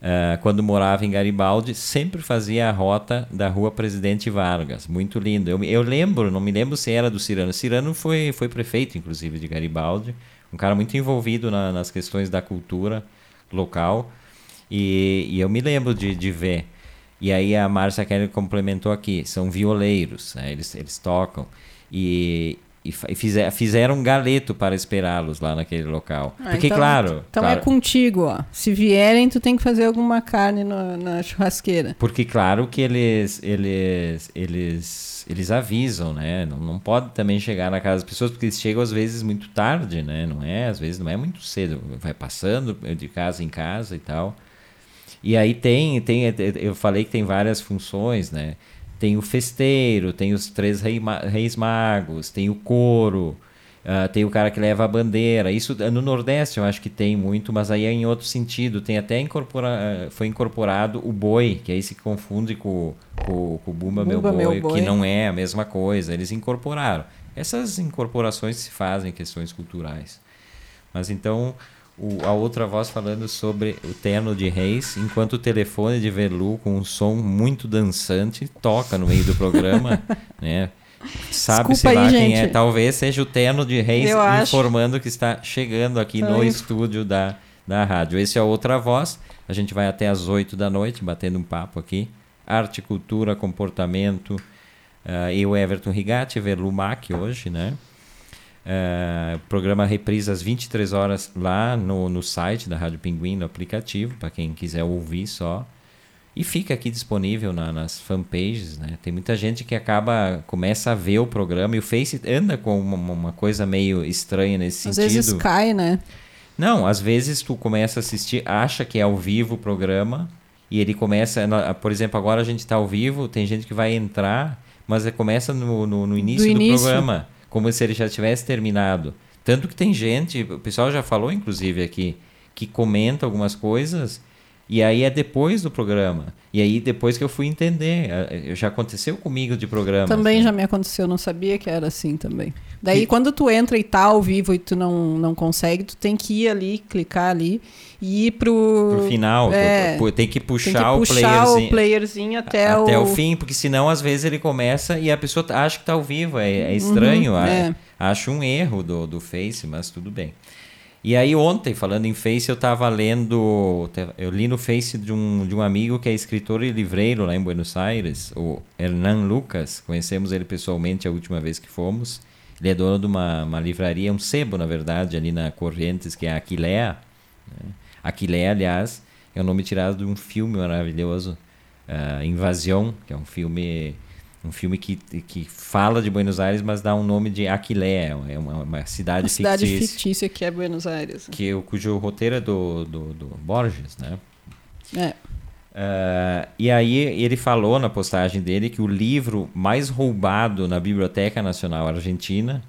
Uh, quando morava em Garibaldi, sempre fazia a rota da Rua Presidente Vargas. Muito lindo. Eu, eu lembro, não me lembro se era do Cirano. Cirano foi, foi prefeito, inclusive, de Garibaldi. Um cara muito envolvido na, nas questões da cultura local. E, e eu me lembro de, de ver. E aí a Márcia Kelly complementou aqui. São violeiros, né? eles, eles tocam. E, e, fizer, fizeram um galeto para esperá-los lá naquele local. Ah, Porque, então, claro. Então é claro, é contigo, ó. Se vierem, tu tem que fazer alguma carne no, na churrasqueira. Porque, claro, que eles, eles, eles, eles avisam, né? Não, não pode também chegar na casa das pessoas, porque eles chegam às vezes muito tarde, né? Não é, às vezes não é muito cedo. Vai passando de casa em casa e tal. E aí tem, tem eu falei que tem várias funções, né? Tem o festeiro, tem os três rei, reis magos, tem o coro, uh, tem o cara que leva a bandeira. Isso no Nordeste eu acho que tem muito, mas aí é em outro sentido. Tem até incorpora, foi incorporado o boi, que aí se confunde com, com, com o Bumba, Bumba meu, boi, meu boi, que não é a mesma coisa. Eles incorporaram. Essas incorporações se fazem questões culturais. Mas então o, a outra voz falando sobre o terno de reis, enquanto o telefone de Velu com um som muito dançante toca no meio do programa, né? Sabe-se lá quem é. gente. é. Talvez seja o terno de reis Eu informando acho. que está chegando aqui no estúdio da, da rádio. Esse é a outra voz. A gente vai até às 8 da noite batendo um papo aqui. Arte, cultura, comportamento. Uh, e o Everton Rigatti, Verlumac hoje, né? Uh, programa reprisa às 23 horas lá no, no site da Rádio Pinguim, no aplicativo, para quem quiser ouvir só. E fica aqui disponível na, nas fanpages, né? Tem muita gente que acaba, começa a ver o programa e o Face anda com uma, uma coisa meio estranha nesse às sentido. Às vezes cai, né? Não, às vezes tu começa a assistir, acha que é ao vivo o programa e ele começa, por exemplo, agora a gente está ao vivo, tem gente que vai entrar, mas começa no, no, no início do, do início. programa como se ele já tivesse terminado. Tanto que tem gente, o pessoal já falou inclusive aqui, que comenta algumas coisas e aí é depois do programa. E aí depois que eu fui entender. Já aconteceu comigo de programa. Também assim. já me aconteceu, não sabia que era assim também. Daí que... quando tu entra e tá ao vivo e tu não, não consegue, tu tem que ir ali, clicar ali e ir pro... Pro final. É, tu, tem que puxar, tem que puxar o playerzinho. o playerzinho até, até o... o fim, porque senão às vezes ele começa e a pessoa acha que tá ao vivo. É, é uhum, estranho. Uhum, é. Acho um erro do, do Face, mas tudo bem. E aí ontem, falando em Face, eu estava lendo, eu li no Face de um, de um amigo que é escritor e livreiro lá em Buenos Aires, o Hernan Lucas, conhecemos ele pessoalmente a última vez que fomos. Ele é dono de uma, uma livraria, um sebo, na verdade, ali na Correntes, que é a Aquilea. Né? Aquilea, aliás, é o nome tirado de um filme maravilhoso, uh, Invasion, que é um filme um filme que, que fala de Buenos Aires, mas dá um nome de Aquilé, é uma, uma cidade, uma cidade fictícia. fictícia que é Buenos Aires. Que, cujo roteiro é do, do, do Borges, né? É. Uh, e aí ele falou na postagem dele que o livro mais roubado na Biblioteca Nacional Argentina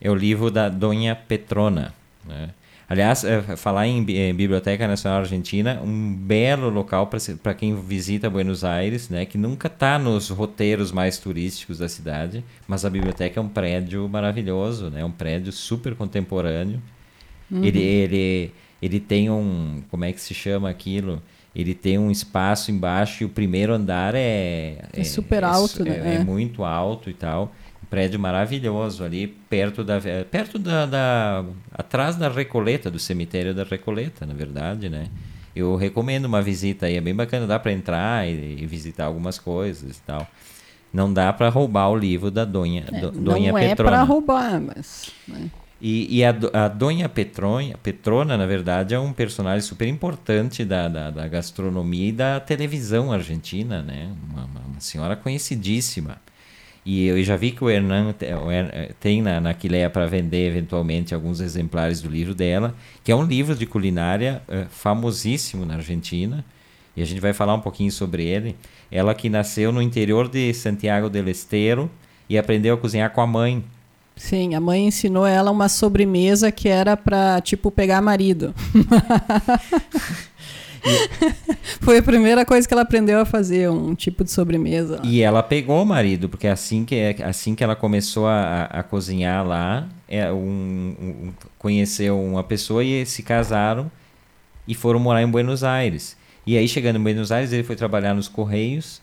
é o livro da Dona Petrona, né? Aliás, é, falar em, em, Biblioteca Nacional Argentina, um belo local para quem visita Buenos Aires, né, que nunca está nos roteiros mais turísticos da cidade, mas a biblioteca é um prédio maravilhoso, né, um prédio super contemporâneo. Uhum. Ele, ele, ele tem um, como é que se chama aquilo? Ele tem um espaço embaixo e o primeiro andar é... É, é super alto, é, né? É, é muito alto e tal prédio maravilhoso ali perto da perto da, da, atrás da Recoleta do cemitério da Recoleta na verdade né eu recomendo uma visita aí é bem bacana dá para entrar e, e, visitar algumas coisas e tal não dá para roubar o livro da Donha é, Donha não é para roubar mas né? e, e a, a Donha Petronha, Petrona, na verdade, é um personagem super importante da, da, da gastronomia e da televisão argentina, né? Uma, uma senhora conhecidíssima. E eu já vi que o Hernan tem na, na Quileia para vender eventualmente alguns exemplares do livro dela, que é um livro de culinária uh, famosíssimo na Argentina. E a gente vai falar um pouquinho sobre ele. Ela que nasceu no interior de Santiago del Estero e aprendeu a cozinhar com a mãe. Sim, a mãe ensinou ela uma sobremesa que era para tipo pegar marido. Foi a primeira coisa que ela aprendeu a fazer, um tipo de sobremesa. E ela pegou o marido, porque assim que, assim que ela começou a, a cozinhar lá, é, um, um, conheceu uma pessoa e se casaram e foram morar em Buenos Aires. E aí, chegando em Buenos Aires, ele foi trabalhar nos Correios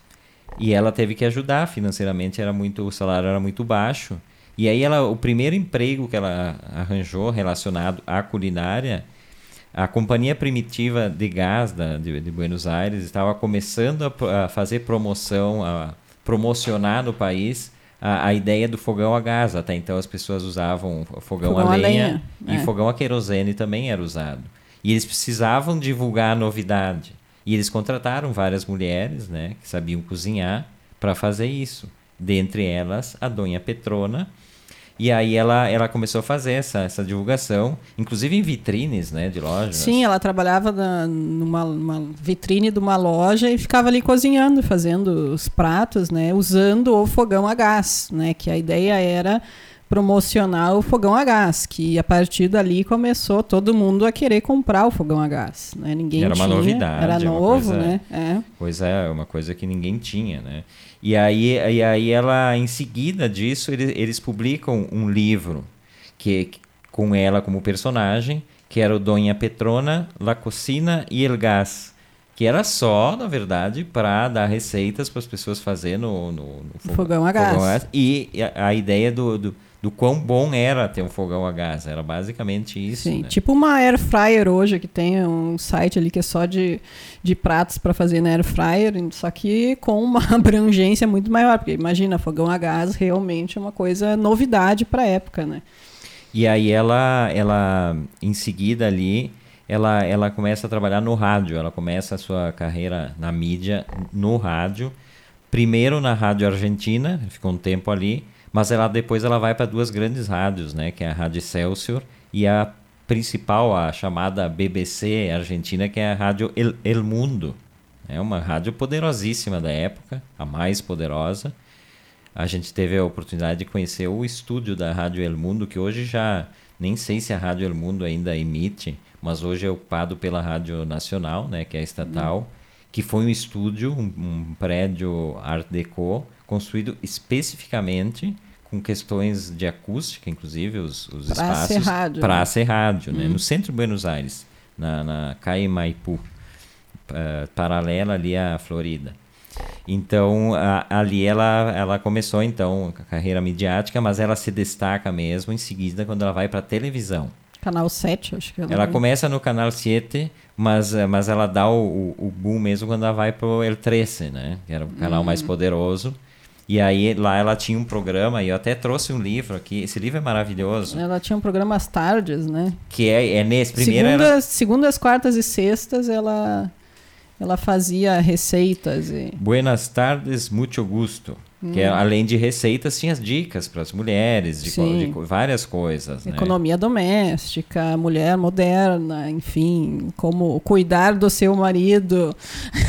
e ela teve que ajudar financeiramente, era muito, o salário era muito baixo. E aí, ela, o primeiro emprego que ela arranjou relacionado à culinária a Companhia Primitiva de Gás da, de, de Buenos Aires estava começando a, a, fazer promoção, a promocionar no país a, a, ideia do fogão a gás. Até então as pessoas usavam fogão, fogão a lenha, lenha e é. fogão a querosene também era usado. E eles precisavam divulgar a novidade. E eles contrataram várias mulheres né, que sabiam cozinhar para fazer isso. Dentre elas, a Dona Petrona, e aí ela, ela começou a fazer essa, essa divulgação, inclusive em vitrines né, de lojas. Sim, ela trabalhava na, numa vitrine de uma loja e ficava ali cozinhando, fazendo os pratos, né, usando o fogão a gás, né, que a ideia era promocionar o fogão a gás, que a partir dali começou todo mundo a querer comprar o fogão a gás, né? Ninguém era tinha, uma novidade, era novo, coisa, né? É. Pois é, uma coisa que ninguém tinha, né? E aí, e aí ela, em seguida disso, eles, eles publicam um livro que com ela como personagem, que era o Donha Petrona, La Cocina e El Gás, que era só, na verdade, para dar receitas para as pessoas fazerem no, no, no fogão, fogão, a gás. Fogão a gás. E a, a ideia do, do do quão bom era ter um fogão a gás. Era basicamente isso. Sim, né? tipo uma air fryer hoje, que tem um site ali que é só de, de pratos para fazer na air fryer, só que com uma abrangência muito maior. Porque imagina, fogão a gás realmente é uma coisa novidade para a época, né? E aí ela, ela em seguida ali, ela, ela começa a trabalhar no rádio. Ela começa a sua carreira na mídia no rádio. Primeiro na rádio argentina, ficou um tempo ali mas ela depois ela vai para duas grandes rádios, né, que é a Rádio Excelsior e a principal, a chamada BBC argentina, que é a Rádio El, El Mundo. É uma rádio poderosíssima da época, a mais poderosa. A gente teve a oportunidade de conhecer o estúdio da Rádio El Mundo, que hoje já nem sei se a Rádio El Mundo ainda emite, mas hoje é ocupado pela Rádio Nacional, né, que é estatal, uhum. que foi um estúdio, um, um prédio Art Deco, construído especificamente com questões de acústica, inclusive os, os espaços ser rádio, para ser rádio, né? Hum. no centro de Buenos Aires, na, na Caimaipu, uh, paralela ali à Florida. Então, a, ali ela, ela começou então a carreira midiática, mas ela se destaca mesmo em seguida quando ela vai para televisão. Canal 7, acho que ela Ela começa no Canal 7, mas, mas ela dá o, o, o boom mesmo quando ela vai pro El 13, né? Que era o canal hum. mais poderoso. E aí lá ela tinha um programa, e eu até trouxe um livro aqui. Esse livro é maravilhoso. Ela tinha um programa às tardes, né? Que é, é nesse primeiro. Segundas, era... segundas, quartas e sextas ela, ela fazia receitas. E... Buenas tardes, muito gusto. Hum. Que é, além de receitas, tinha dicas para as mulheres, de, de, várias coisas. Né? Economia né? doméstica, mulher moderna, enfim, como cuidar do seu marido,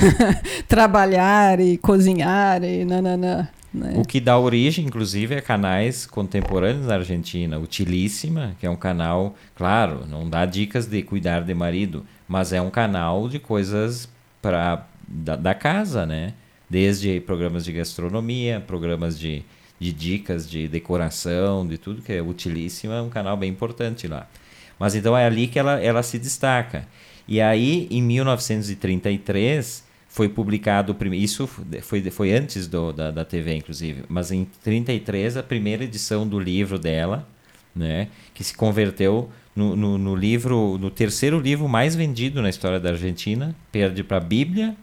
trabalhar e cozinhar e nananã. Né? O que dá origem, inclusive, a canais contemporâneos na Argentina. Utilíssima, que é um canal, claro, não dá dicas de cuidar de marido, mas é um canal de coisas para da, da, casa, né? Desde programas de gastronomia, programas de, de dicas de decoração, de tudo que é utilíssima, é um canal bem importante lá. Mas então é ali que ela, ela se destaca. E aí, em 1933 foi publicado, isso foi, foi antes do, da, da TV, inclusive, mas em 33 a primeira edição do livro dela, né, que se converteu no, no, no livro, no terceiro livro mais vendido na história da Argentina, perde para a Bíblia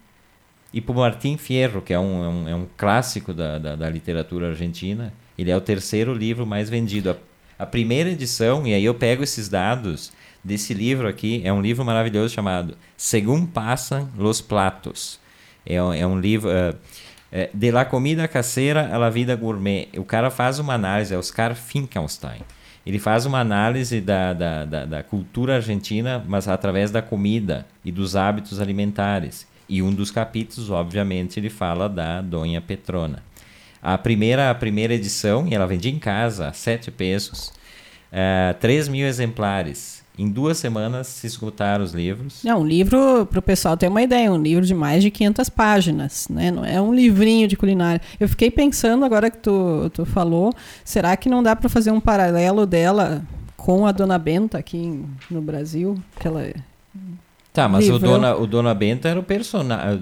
e para o Martim Fierro, que é um, é um, é um clássico da, da, da, literatura argentina. Ele é o terceiro livro mais vendido. A, a primeira edição, e aí eu pego esses dados desse livro aqui, é um livro maravilhoso chamado Según Passam los Platos é, é um livro. Uh, de la comida caseira à la vida gourmet. O cara faz uma análise, é Oscar Finkelstein. Ele faz uma análise da, da, da, da, cultura argentina, mas através da comida e dos hábitos alimentares. E um dos capítulos, obviamente, ele fala da Donha Petrona. A primeira, a primeira edição, e ela vendia em casa a sete pesos, uh, 3 mil exemplares. Em duas semanas se esgotaram os livros. É um livro, para o pessoal ter uma ideia, um livro de mais de 500 páginas, né? Não é um livrinho de culinária. Eu fiquei pensando agora que tu, tu falou, será que não dá para fazer um paralelo dela com a Dona Benta aqui no Brasil? Que ela é Tá, mas o Dona, o Dona Benta era o personagem.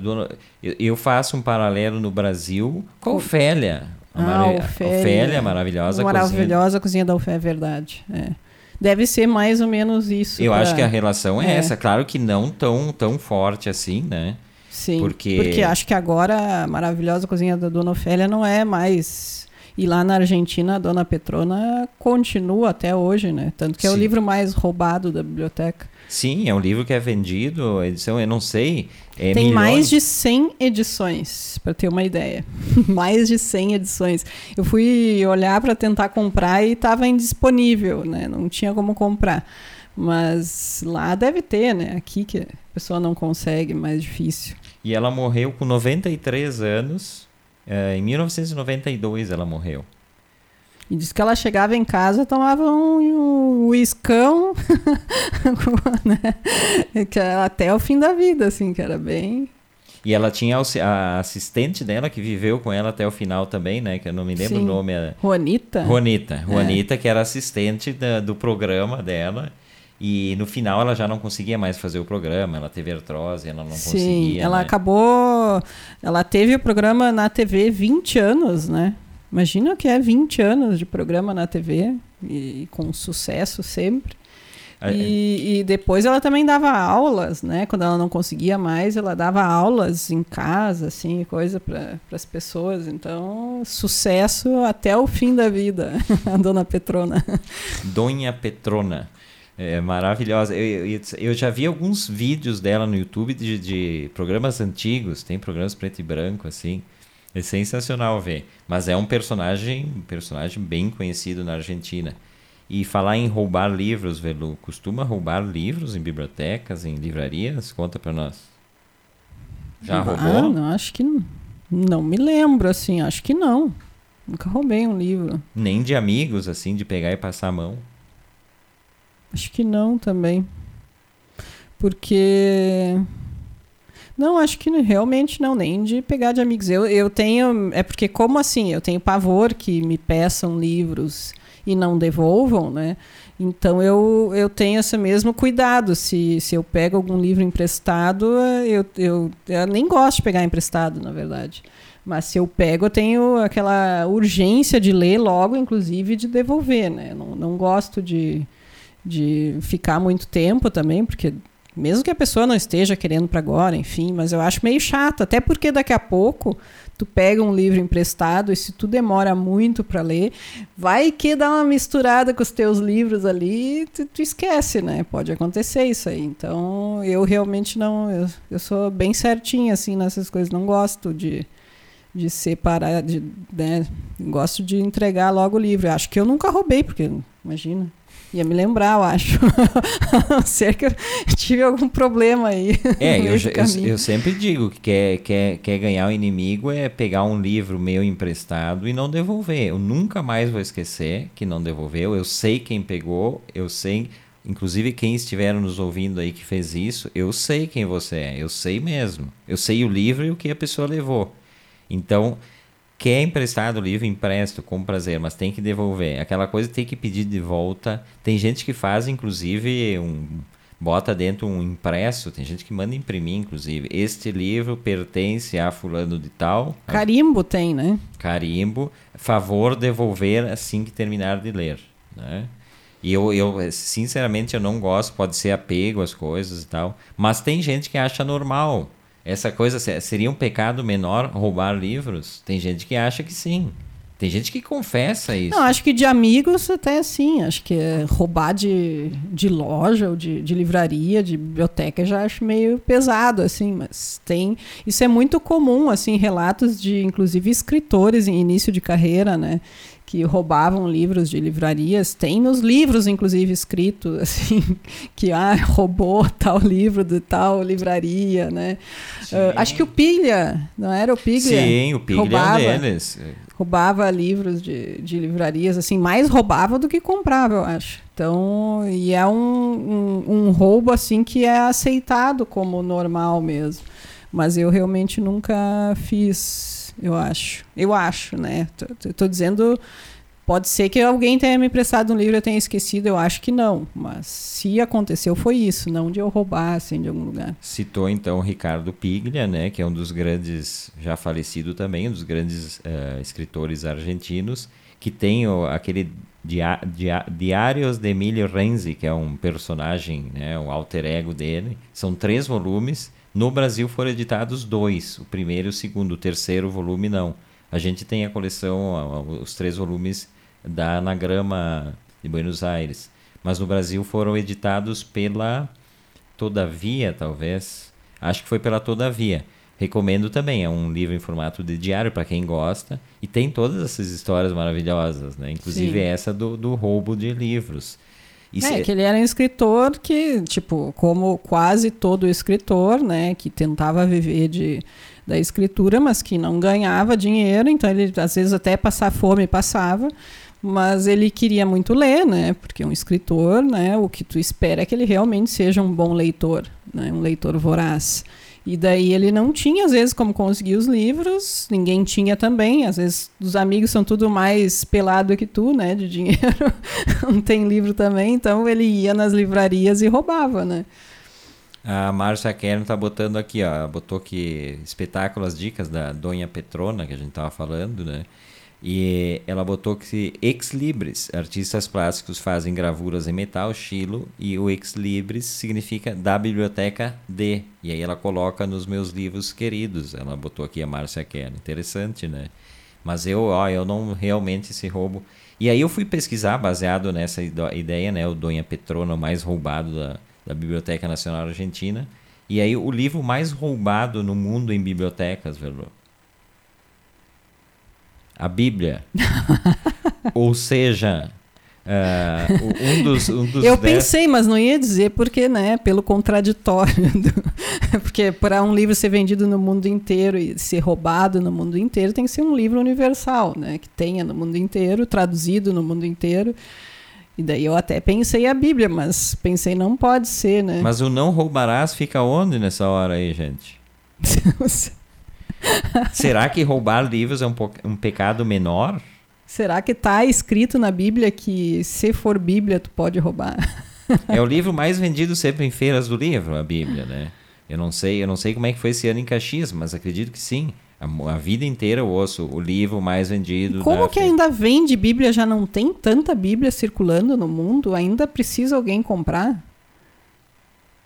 Eu, eu, faço um paralelo no Brasil com a Ofélia. A ah, Ofélia, Ofélia maravilhosa. Maravilhosa cozinha, cozinha da Ofélia, é verdade. É. Deve ser mais ou menos isso. Eu pra... acho que a relação é, é, essa. Claro que não tão, tão forte assim, né? Sim. Porque... porque acho que agora a maravilhosa cozinha da Dona Ofélia não é mais. E lá na Argentina, a Dona Petrona continua até hoje, né? Tanto que é Sim. o livro mais roubado da biblioteca. Sim, é um livro que é vendido, edição, eu não sei. É Tem milhões... mais de 100 edições, para ter uma ideia. mais de 100 edições. Eu fui olhar para tentar comprar e estava indisponível, né? Não tinha como comprar. Mas lá deve ter, né? Aqui que a pessoa não consegue, mais difícil. E ela morreu com 93 anos. É, em 1992 ela morreu. E disse que ela chegava em casa tomava um, um uiscão né? que até o fim da vida, assim, que era bem. E ela tinha a assistente dela que viveu com ela até o final também, né? Que eu não me lembro Sim. o nome. Juanita? Juanita. Juanita, é. que era assistente da, do programa dela. E no final ela já não conseguia mais fazer o programa, ela teve artrose, ela não Sim, conseguia. ela né? acabou. Ela teve o programa na TV 20 anos, né? Imagina que é 20 anos de programa na TV e com sucesso sempre. É, E, e depois ela também dava aulas, né? Quando ela não conseguia mais, ela dava aulas em casa, assim, coisa para as pessoas. Então, sucesso até o fim da vida, a dona Petrona. Donha Petrona. É maravilhosa. Eu, eu, eu já vi alguns vídeos dela no YouTube de, de programas antigos, tem programas preto e branco, assim. É sensacional ver. Mas é um personagem, um personagem bem conhecido na Argentina. E falar em roubar livros, Velu, costuma roubar livros em bibliotecas, em livrarias? Conta pra nós. Já Ah, roubou? não, acho que não. Não me lembro, assim, acho que não. Nunca roubei um livro. Nem de amigos, assim, de pegar e passar a mão. Acho que não também. Porque. Não, acho que realmente não, nem de pegar de amigos. Eu, eu tenho. É porque, como assim? Eu tenho pavor que me peçam livros e não devolvam, né? Então eu, eu tenho esse mesmo cuidado. Se, se eu pego algum livro emprestado, eu, eu, eu nem gosto de pegar emprestado, na verdade. Mas se eu pego, eu tenho aquela urgência de ler logo, inclusive de devolver, né? Não, não gosto de, de ficar muito tempo também, porque mesmo que a pessoa não esteja querendo para agora, enfim, mas eu acho meio chato, até porque daqui a pouco tu pega um livro emprestado e se tu demora muito para ler, vai que dá uma misturada com os teus livros ali, tu, tu, esquece, né? Pode acontecer isso aí. Então, eu realmente não, eu, eu sou bem certinha assim nessas coisas, não gosto de de separar, de, né? gosto de entregar logo o livro. Acho que eu nunca roubei, porque imagina, Ia me lembrar, eu acho. A não ser que eu tive algum problema aí. É, eu, eu, eu, sempre digo que quer, quer, quer ganhar o inimigo é pegar um livro meu emprestado e não devolver. Eu nunca mais vou esquecer que não devolveu. Eu sei quem pegou, eu sei. Inclusive, quem estiver nos ouvindo aí que fez isso, eu sei quem você é, eu sei mesmo. Eu sei o livro e o que a pessoa levou. Então, quer emprestado o livro, empresto com prazer, mas tem que devolver. Aquela coisa tem que pedir de volta. Tem gente que faz, inclusive, um bota dentro um impresso, tem gente que manda imprimir, inclusive. Este livro pertence a fulano de tal. Carimbo tem, né? Carimbo. Favor devolver assim que terminar de ler, né? E eu, eu, sinceramente, eu não gosto, pode ser apego às coisas e tal. Mas tem gente que acha normal. Essa coisa seria um pecado menor roubar livros? Tem gente que acha que sim. Tem gente que confessa isso. Não, acho que de amigos até sim. Acho que é roubar de, de loja ou de, de livraria, de biblioteca, já acho meio pesado, assim. Mas tem. Isso é muito comum, assim, relatos de, inclusive, escritores em início de carreira, né? Que roubavam livros de livrarias. Tem nos livros, inclusive, escrito assim, que ah, roubou tal livro de tal livraria, né? Uh, acho que o Pilha, não era o Pilha? Sim, o Pilha roubava, é um deles. Roubava livros de, de livrarias, assim, mais roubava do que comprava, eu acho. Então, e é um, um, um roubo, assim, que é aceitado como normal mesmo. Mas eu realmente nunca fiz eu acho. Eu acho, né? Tô, dizendo. Pode ser que alguém tenha me emprestado um livro e eu tenha esquecido, eu acho que não. Mas se aconteceu, foi isso, não de eu roubar, assim, de algum lugar. Citou então o Ricardo Piglia, né? Que é um dos grandes, já falecido também, um dos grandes uh, escritores argentinos, que tem o, aquele dia, dia, Diários de Emílio Renzi, que é um personagem, né? O alter ego dele. São três volumes. No Brasil foram editados dois, o primeiro e o segundo, o terceiro volume não. A gente tem a coleção, os três volumes da Anagrama de Buenos Aires. Mas no Brasil foram editados pela Todavia, talvez. Acho que foi pela Todavia. Recomendo também, é um livro em formato de diário para quem gosta. E tem todas essas histórias maravilhosas, né? Inclusive Sim. essa do, do roubo de livros. É, é, que ele era um escritor que, tipo, como quase todo escritor, né, que tentava viver de, da escritura, mas que não ganhava dinheiro, então ele às vezes até passar fome passava, mas ele queria muito ler, né, porque um escritor, né, o que tu espera é que ele realmente seja um bom leitor, né, um leitor voraz. E daí ele não tinha, às vezes, como conseguir os livros, ninguém tinha também. Às vezes os amigos são tudo mais pelado que tu, né? De dinheiro. não tem livro também, então ele ia nas livrarias e roubava, né? A Márcia Kern tá botando aqui, ó. Botou aqui espetáculos, dicas da Donha Petrona, que a gente tava falando, né? E ela botou que ex libris, artistas plásticos fazem gravuras em metal, estilo, e o ex libris significa da biblioteca de. E aí ela coloca nos meus livros queridos. Ela botou aqui a Márcia Kern. Interessante, né? Mas eu, ó, eu não realmente esse roubo. E aí eu fui pesquisar baseado nessa ideia, né? O Donha Petrona, o mais roubado da, da Biblioteca Nacional Argentina. E aí o livro mais roubado no mundo em bibliotecas, velho a Bíblia. Ou seja, uh, um dos, um dos Eu dez... pensei, mas não ia dizer porque, né? Pelo contraditório. Do... porque para um livro ser vendido no mundo inteiro e ser roubado no mundo inteiro, tem que ser um livro universal, né? Que tenha no mundo inteiro, traduzido no mundo inteiro. E daí eu até pensei a Bíblia, mas pensei não pode ser, né? Mas o não roubarás fica onde nessa hora aí, gente? Será que roubar livros é um, um pecado menor? Será que está escrito na Bíblia que se for Bíblia tu pode roubar? é o livro mais vendido sempre em feiras do livro, a Bíblia, né? Eu não sei, eu não sei como é que foi esse ano em Caxias, mas acredito que sim. A, a vida inteira eu ouço o livro mais vendido. Como que feira. ainda vende Bíblia? Já não tem tanta Bíblia circulando no mundo? Ainda precisa alguém comprar?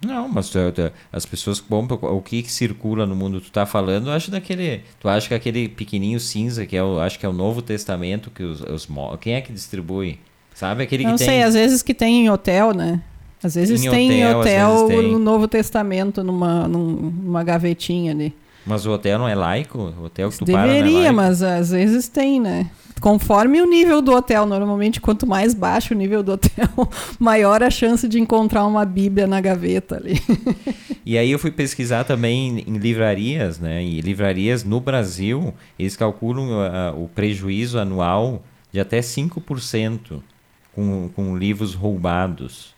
Não, mas tu, tu, as pessoas compram o que, que circula no mundo. Tu tá falando, eu acho daquele. Tu acha que aquele pequenininho cinza, que é o, acho que é o Novo Testamento, que os, os quem é que distribui? Sabe aquele Não que sei, às vezes que tem em hotel, né? Às vezes em tem hotel, hotel vezes tem. o Novo Testamento numa, numa gavetinha ali. Mas o hotel não é laico? O hotel que tu Deveria, para é mas às vezes tem, né? Conforme o nível do hotel, normalmente quanto mais baixo o nível do hotel, maior a chance de encontrar uma Bíblia na gaveta ali. E aí eu fui pesquisar também em livrarias, né? E livrarias no Brasil, eles calculam uh, o prejuízo anual de até 5% com, com livros roubados.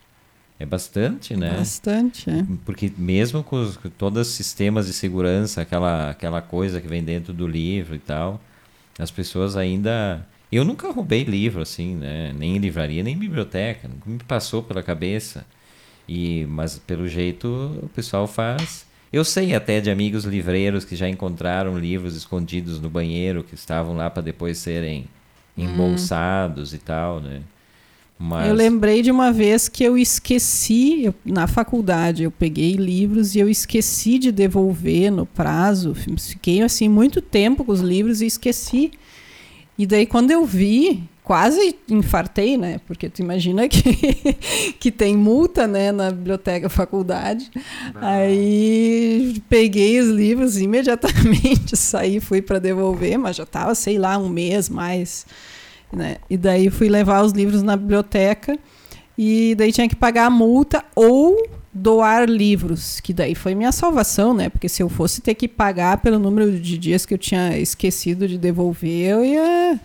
É bastante, né? Bastante, é. Porque mesmo com, os, com todos os sistemas de segurança, aquela, aquela coisa que vem dentro do livro e tal, as pessoas ainda. Eu nunca roubei livro assim, né? Nem em livraria, nem em biblioteca. Nunca me passou pela cabeça. E, mas pelo jeito o pessoal faz. Eu sei até de amigos livreiros que já encontraram livros escondidos no banheiro que estavam lá para depois serem hum. embolsados hum. e tal, né? Mas... Eu lembrei de uma vez que eu esqueci, eu, na faculdade, eu peguei livros e eu esqueci de devolver no prazo. Fiquei assim muito tempo com os livros e esqueci. E daí quando eu vi, quase infartei, né? Porque tu imagina que, que tem multa, né, na biblioteca faculdade. Aí peguei os livros imediatamente, saí, fui para devolver, mas já estava, sei lá, um mês mais né? E daí fui levar os livros na biblioteca e daí tinha que pagar a multa ou doar livros, que daí foi minha salvação, né? Porque se eu fosse ter que pagar pelo número de dias que eu tinha esquecido de devolver, eu ia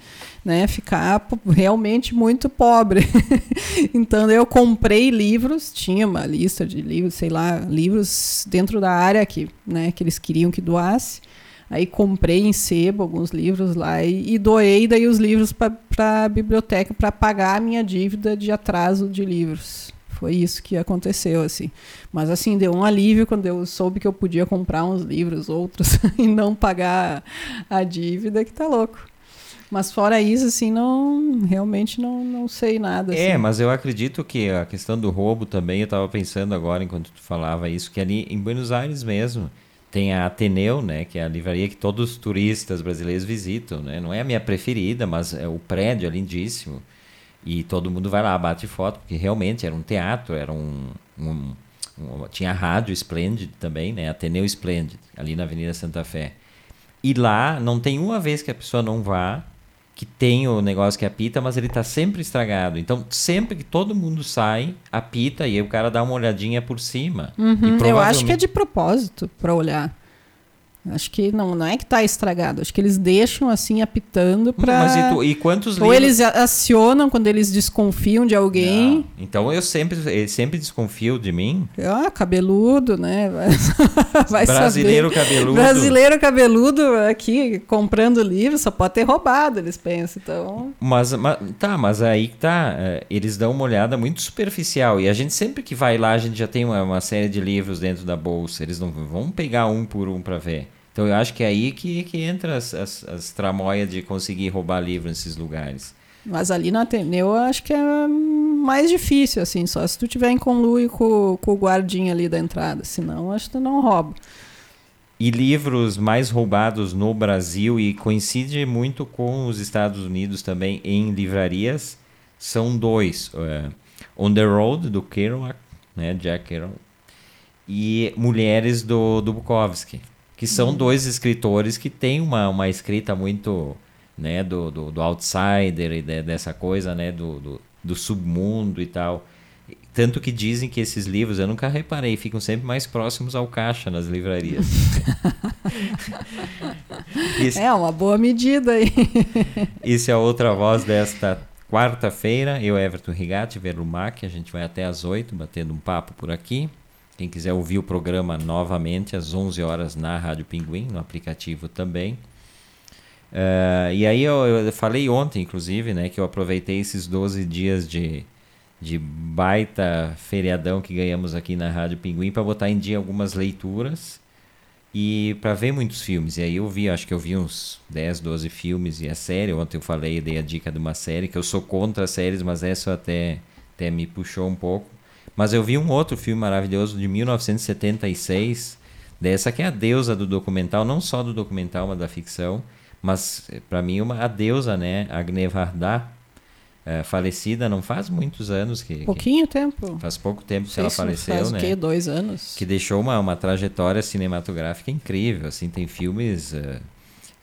né, ficar realmente muito pobre. então eu comprei livros, tinha uma lista de livros, sei lá, livros dentro da área que, né, que eles queriam que doasse. Aí comprei em sebo alguns livros lá e, e doei daí os livros para a biblioteca para pagar a minha dívida de atraso de livros. Foi isso que aconteceu, assim. Mas, assim, deu um alívio quando eu soube que eu podia comprar uns livros, outros, e não pagar a dívida, que tá louco. Mas fora isso, assim, não realmente não, não sei nada. É, assim. mas eu acredito que a questão do roubo também, eu estava pensando agora, enquanto tu falava isso, que ali em Buenos Aires mesmo, tem a Ateneu, né, que é a livraria que todos os turistas brasileiros visitam, né? Não é a minha preferida, mas é o prédio é lindíssimo. E todo mundo vai lá, bate foto, porque realmente era um teatro, era um, um, um tinha rádio Splendid também, né? Ateneu Splendid, ali na Avenida Santa Fé. E lá não tem uma vez que a pessoa não vá que tem o negócio que apita, mas ele está sempre estragado. Então, sempre que todo mundo sai, apita e aí o cara dá uma olhadinha por cima. Uhum, provavelmente... Eu acho que é de propósito para olhar. Acho que não, não é que está estragado, acho que eles deixam assim apitando para. Mas e, tu, e quantos Ou eles acionam quando eles desconfiam de alguém. Não. Então eu sempre, sempre desconfio de mim. Ah, cabeludo, né? Vai Brasileiro saber. cabeludo. Brasileiro cabeludo aqui comprando livro, só pode ter roubado, eles pensam. Então. Mas, mas tá, mas aí que tá. É, eles dão uma olhada muito superficial. E a gente sempre que vai lá, a gente já tem uma, uma série de livros dentro da bolsa. Eles não vão pegar um por um para ver. Então eu acho que é aí que, que entra as, as, as tramóias de conseguir roubar livro nesses lugares. Mas ali na Ateneu eu acho que é mais difícil, assim, só se tu tiver em conluio com, com o guardinha ali da entrada, senão acho que tu não rouba. E livros mais roubados no Brasil, e coincide muito com os Estados Unidos também em livrarias, são dois. Uh, On the Road, do Kerouac, né, Jack Kerouac, e Mulheres, do, do Bukowski que são uhum. dois escritores que têm uma, uma escrita muito né, do, do, do outsider e de, dessa coisa né, do, do, do, submundo e tal. Tanto que dizem que esses livros, eu nunca reparei, ficam sempre mais próximos ao caixa nas livrarias. Esse, é uma boa medida aí. Isso é outra voz desta quarta-feira. Eu, Everton Rigatti, Verlumac, a gente vai até às oito batendo um papo por aqui. Quem quiser ouvir o programa novamente às 11 horas na Rádio Pinguim, no aplicativo também. Uh, e aí eu, eu, falei ontem, inclusive, né, que eu aproveitei esses 12 dias de, de baita feriadão que ganhamos aqui na Rádio Pinguim para botar em dia algumas leituras e para ver muitos filmes. E aí eu vi, acho que eu vi uns 10, 12 filmes e a série. Ontem eu falei, dei a dica de uma série que eu sou contra séries, mas essa até, até me puxou um pouco. Mas eu vi um outro filme maravilhoso de 1976, dessa que é a deusa do documental, não só do documental, mas da ficção, mas para mim uma a deusa, né, Agnevardá, é, falecida não faz muitos anos que pouquinho que, tempo. Faz pouco tempo que ela faleceu faz né o quê? dois anos? Que deixou uma, uma trajetória cinematográfica incrível assim tem filmes uh,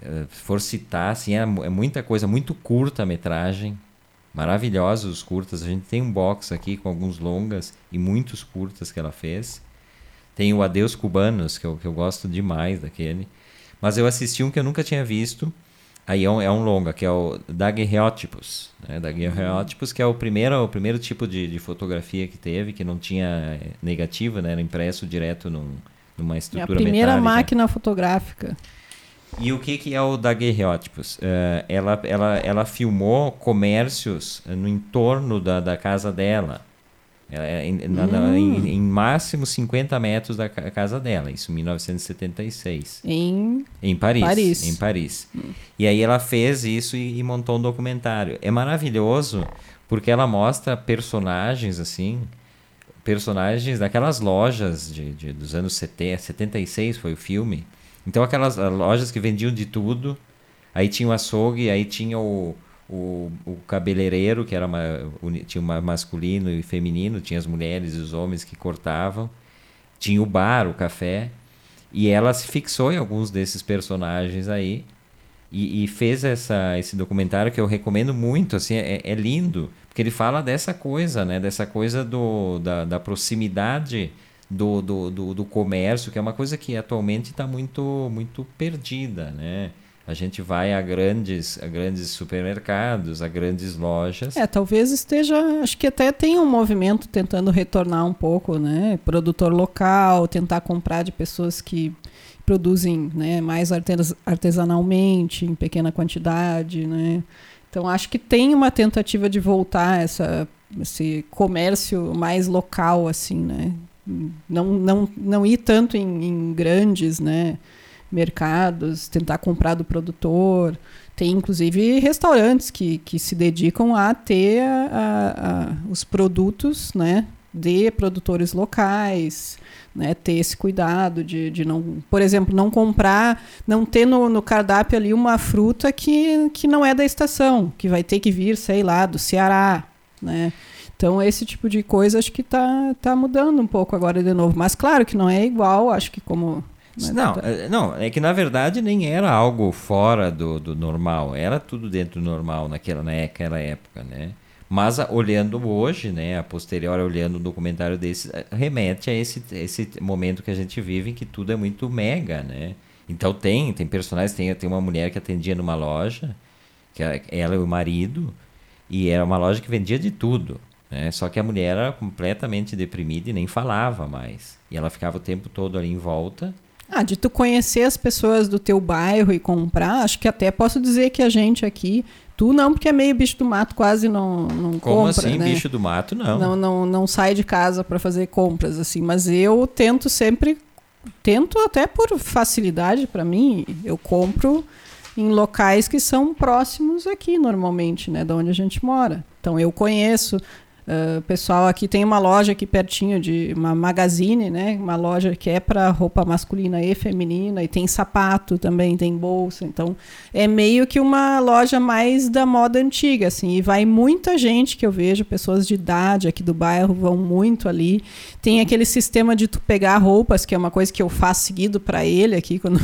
uh, for citar assim é, é muita coisa muito curta a metragem maravilhosos os curtas. A gente tem um box aqui com alguns longas e muitos curtas que ela fez. Tem o Adeus Cubanos, que eu, que eu gosto demais daquele. Mas eu assisti um que eu nunca tinha visto. Aí é um, é um longa, que é o Daguerreótipos. Né? Daguerreótipos, que é o primeiro, o primeiro tipo de, de fotografia que teve, que não tinha negativo, né? era impresso direto num, numa estrutura metálica. É a primeira metálica. máquina fotográfica. E o que, que é o daguerreótipos? Uh, ela, ela, ela filmou comércios no entorno da, da casa dela. É, em, na, na, em, hum. em, máximo 50 metros da casa dela, isso em 1976. Em, em Paris. Paris. Em Paris. Hum. E aí ela fez isso e, e, montou um documentário. É maravilhoso porque ela mostra personagens assim, personagens daquelas lojas de, de, dos anos 70, 76 foi o filme então aquelas ah, lojas que vendiam de tudo, aí tinha o açougue, aí tinha o, o, o cabeleireiro, que era uma, tinha uma masculino e feminino, tinha as mulheres e os homens que cortavam, tinha o bar, o café, e ela se fixou em alguns desses personagens aí, e, e, fez essa, esse documentário que eu recomendo muito, assim, é, é, lindo, porque ele fala dessa coisa, né, dessa coisa do, da, da proximidade do, do, do, do comércio, que é uma coisa que atualmente está muito, muito perdida, né? A gente vai a grandes, a grandes supermercados, a grandes lojas. É, talvez esteja, acho que até tem um movimento tentando retornar um pouco, né? Produtor local, tentar comprar de pessoas que produzem, né, mais artesanalmente, em pequena quantidade, né? Então acho que tem uma tentativa de voltar essa esse comércio mais local assim, né? Não, não, não ir tanto em, em grandes né, mercados, tentar comprar do produtor. Tem inclusive restaurantes que, que se dedicam a ter a, a, os produtos né, de produtores locais, né, ter esse cuidado de, de não, por exemplo, não comprar, não ter no, no cardápio ali uma fruta que, que não é da estação, que vai ter que vir, sei lá, do Ceará. Né? Então, esse tipo de coisa acho que está tá mudando um pouco agora de novo. Mas, claro que não é igual, acho que como. Né, não, tá... não, é que na verdade nem era algo fora do, do normal, era tudo dentro do normal naquela, naquela época, né? Mas olhando hoje, né, a posterior olhando o documentário desse, remete a esse, esse momento que a gente vive em que tudo é muito mega, né? Então tem, tem personagens, tem, tem uma mulher que atendia numa loja, que ela e o marido, e era uma loja que vendia de tudo. Né? Só que a mulher era completamente deprimida e nem falava mais. E ela ficava o tempo todo ali em volta. Ah, de tu conhecer as pessoas do teu bairro e comprar, acho que até posso dizer que a gente aqui Tu não, porque é meio bicho do mato, quase não, não Como compra, assim, né? bicho do mato? Não. Não, não, não sai de casa para fazer compras, assim. Mas eu tento sempre, tento até por facilidade para mim, eu compro em locais que são próximos aqui, normalmente, né? Da onde a gente mora. Então, eu conheço Uh, pessoal aqui tem uma loja aqui pertinho de uma magazine, né? Uma loja que é para roupa masculina e feminina e tem sapato também, tem bolsa. Então é meio que uma loja mais da moda antiga, assim. E vai muita gente que eu vejo, pessoas de idade aqui do bairro vão muito ali. Tem aquele sistema de tu pegar roupas, que é uma coisa que eu faço seguido para ele aqui, quando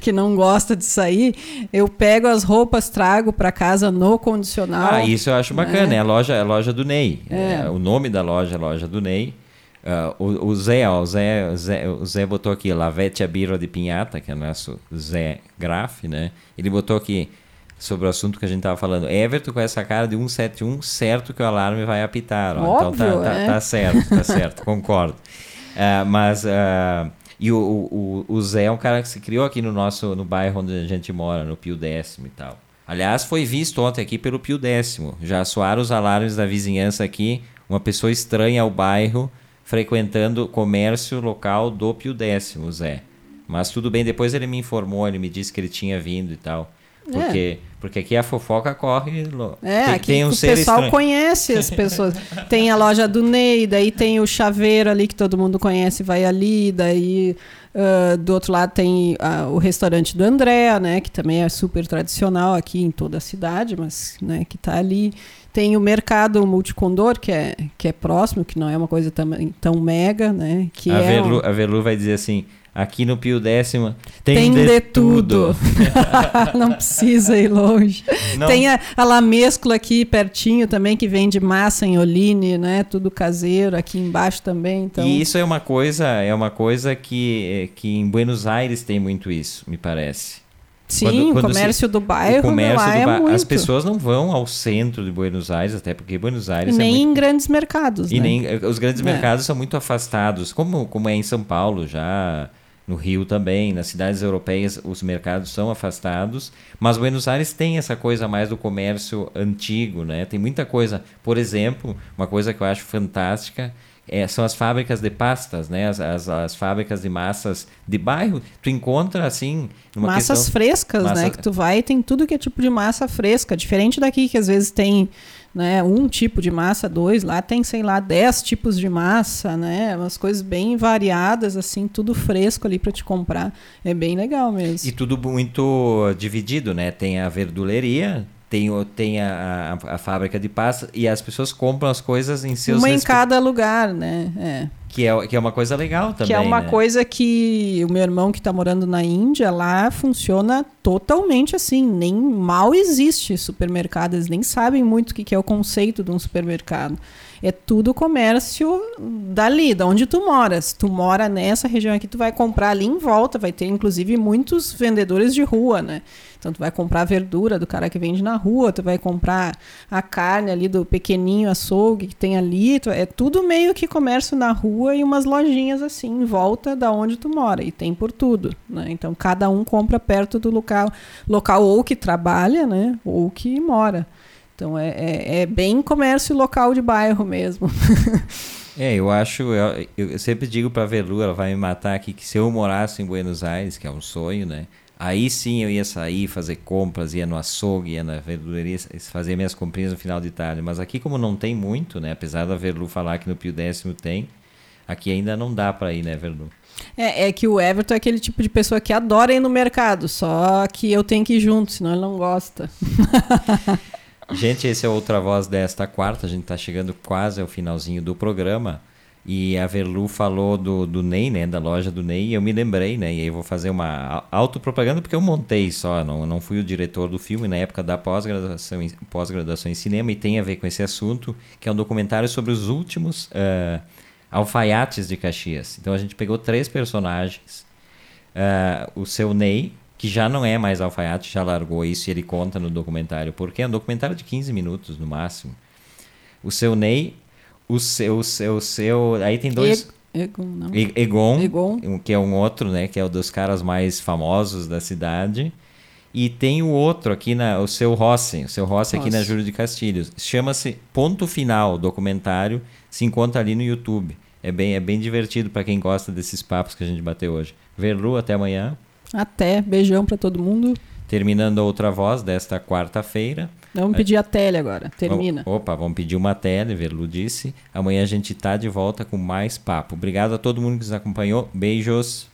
que não gosta de sair. Eu pego as roupas, trago para casa no condicional. Ah, isso eu acho bacana. Né? É a loja, é a loja do Ney. Ney. É. É, o nome da loja é loja do Ney. Uh, o, o, Zé, ó, o Zé, o Zé, o Zé botou aqui Lavete a Birra de Pinhata, que é o nosso Zé Graf, né? Ele botou aqui sobre o assunto que a gente estava falando. Everton com essa cara de 171, certo que o alarme vai apitar. Ó. Óbvio, então tá, tá, é. tá certo, tá certo, concordo. Uh, mas uh, e o, o, o Zé é um cara que se criou aqui no nosso no bairro onde a gente mora, no Pio Décimo e tal. Aliás, foi visto ontem aqui pelo Pio Décimo. Já soaram os alarmes da vizinhança aqui. Uma pessoa estranha ao bairro frequentando o comércio local do Pio Décimo, Zé. Mas tudo bem, depois ele me informou, ele me disse que ele tinha vindo e tal. Porque, é. porque aqui a fofoca corre. É, tem, aqui tem um o pessoal estranho. conhece as pessoas. tem a loja do Ney, daí tem o chaveiro ali que todo mundo conhece, vai ali, daí Uh, do outro lado tem uh, o restaurante do André, né, que também é super tradicional aqui em toda a cidade, mas né, que está ali. Tem o mercado multicondor, que é, que é próximo, que não é uma coisa tão, tão mega, né? Que a, é Verlu, um... a Verlu vai dizer assim, Aqui no Pio Décimo tem, tem de, de, tudo. tudo. não precisa ir longe. Não. Tem a, a La Mescla aqui pertinho também, que vende massa em Oline, né? Tudo caseiro, aqui embaixo também. Então... E isso é uma coisa, é uma coisa que, que em Buenos Aires tem muito isso, me parece. Sim, quando, quando o comércio se, do bairro. O comércio do é muito. As pessoas não vão ao centro de Buenos Aires, até porque Buenos Aires. Nem é muito... em grandes mercados. E né? nem os grandes é. mercados são muito afastados, como, como é em São Paulo já no Rio também, nas cidades europeias os mercados são afastados, mas Buenos Aires tem essa coisa mais do comércio antigo, né? Tem muita coisa, por exemplo, uma coisa que eu acho fantástica é, são as fábricas de pastas, né? As, as, as, fábricas de massas de bairro. Tu encontra assim. massas questão... frescas, né? Massa... né? Que tu vai e tem tudo que é tipo de massa fresca. Diferente daqui, que às vezes tem né, um tipo de massa, dois, lá tem, sei lá, dez tipos de massa, né? Umas coisas bem variadas, assim, tudo fresco ali para te comprar. É bem legal mesmo. E tudo muito dividido, né? Tem a verduleria, tem, tem a, a, a, fábrica de pasta e as pessoas compram as coisas em seus... Uma em cada lugar, né? É. Que é, que é uma coisa legal também. Que é uma né? coisa que o meu irmão que está morando na Índia, lá funciona totalmente assim. Nem mal existe supermercado. Eles nem sabem muito o que é o conceito de um supermercado. É tudo comércio dali, da onde tu moras. Tu mora nessa região aqui, tu vai comprar ali em volta. Vai ter, inclusive, muitos vendedores de rua, né? Então, tu vai comprar a verdura do cara que vende na rua, tu vai comprar a carne ali do pequenininho açougue que tem ali. Tu, é tudo meio que comércio na rua e umas lojinhas assim em volta da onde tu mora. E tem por tudo, né? Então, cada um compra perto do local, local ou que trabalha, né? Ou que mora. Então, é, é, é bem comércio local de bairro mesmo. É, eu acho, eu, eu sempre digo para a Velu, ela vai me matar aqui, que se eu morasse em Buenos Aires, que é um sonho, né? Aí sim eu ia sair, fazer compras, ia no açougue, ia na verdureria, fazer minhas comprinhas no final de tarde. Mas aqui, como não tem muito, né? Apesar da Verlu falar que no Pio Décimo tem, aqui ainda não dá para ir, né, Verlu? É, é que o Everton é aquele tipo de pessoa que adora ir no mercado, só que eu tenho que ir junto, senão ele não gosta. gente, esse é outra voz desta quarta. A gente está chegando quase ao finalzinho do programa. E a Verlu falou do, do Ney, né? Da loja do Ney, e eu me lembrei, né? E aí eu vou fazer uma autopropaganda porque eu montei só, não, não fui o diretor do filme na época da pós-graduação pós-graduação em cinema e tem a ver com esse assunto, que é um documentário sobre os últimos uh, alfaiates de Caxias. Então a gente pegou três personagens Uh, o seu Ney, que já não é mais alfaiate, já largou isso e ele conta no documentário. Porque é um documentário de 15 minutos no máximo. O seu Ney, o seu, o seu, o seu. Aí tem dois. Egon, não. Egon, Egon, que é um outro, né? Que é um dos caras mais famosos da cidade. E tem o outro aqui, na, o seu Rossi, o seu Rossi aqui na Júlio de Castilhos. Chama-se Ponto Final, documentário, se encontra ali no YouTube. É bem, é bem divertido para quem gosta desses papos que a gente bateu hoje. Verlu, até amanhã. Até, beijão para todo mundo. Terminando a outra voz desta quarta-feira. Vamos pedir a tele agora, termina. Opa, vamos pedir uma tele, Verlu disse. Amanhã a gente tá de volta com mais papo. Obrigado a todo mundo que nos acompanhou. Beijos.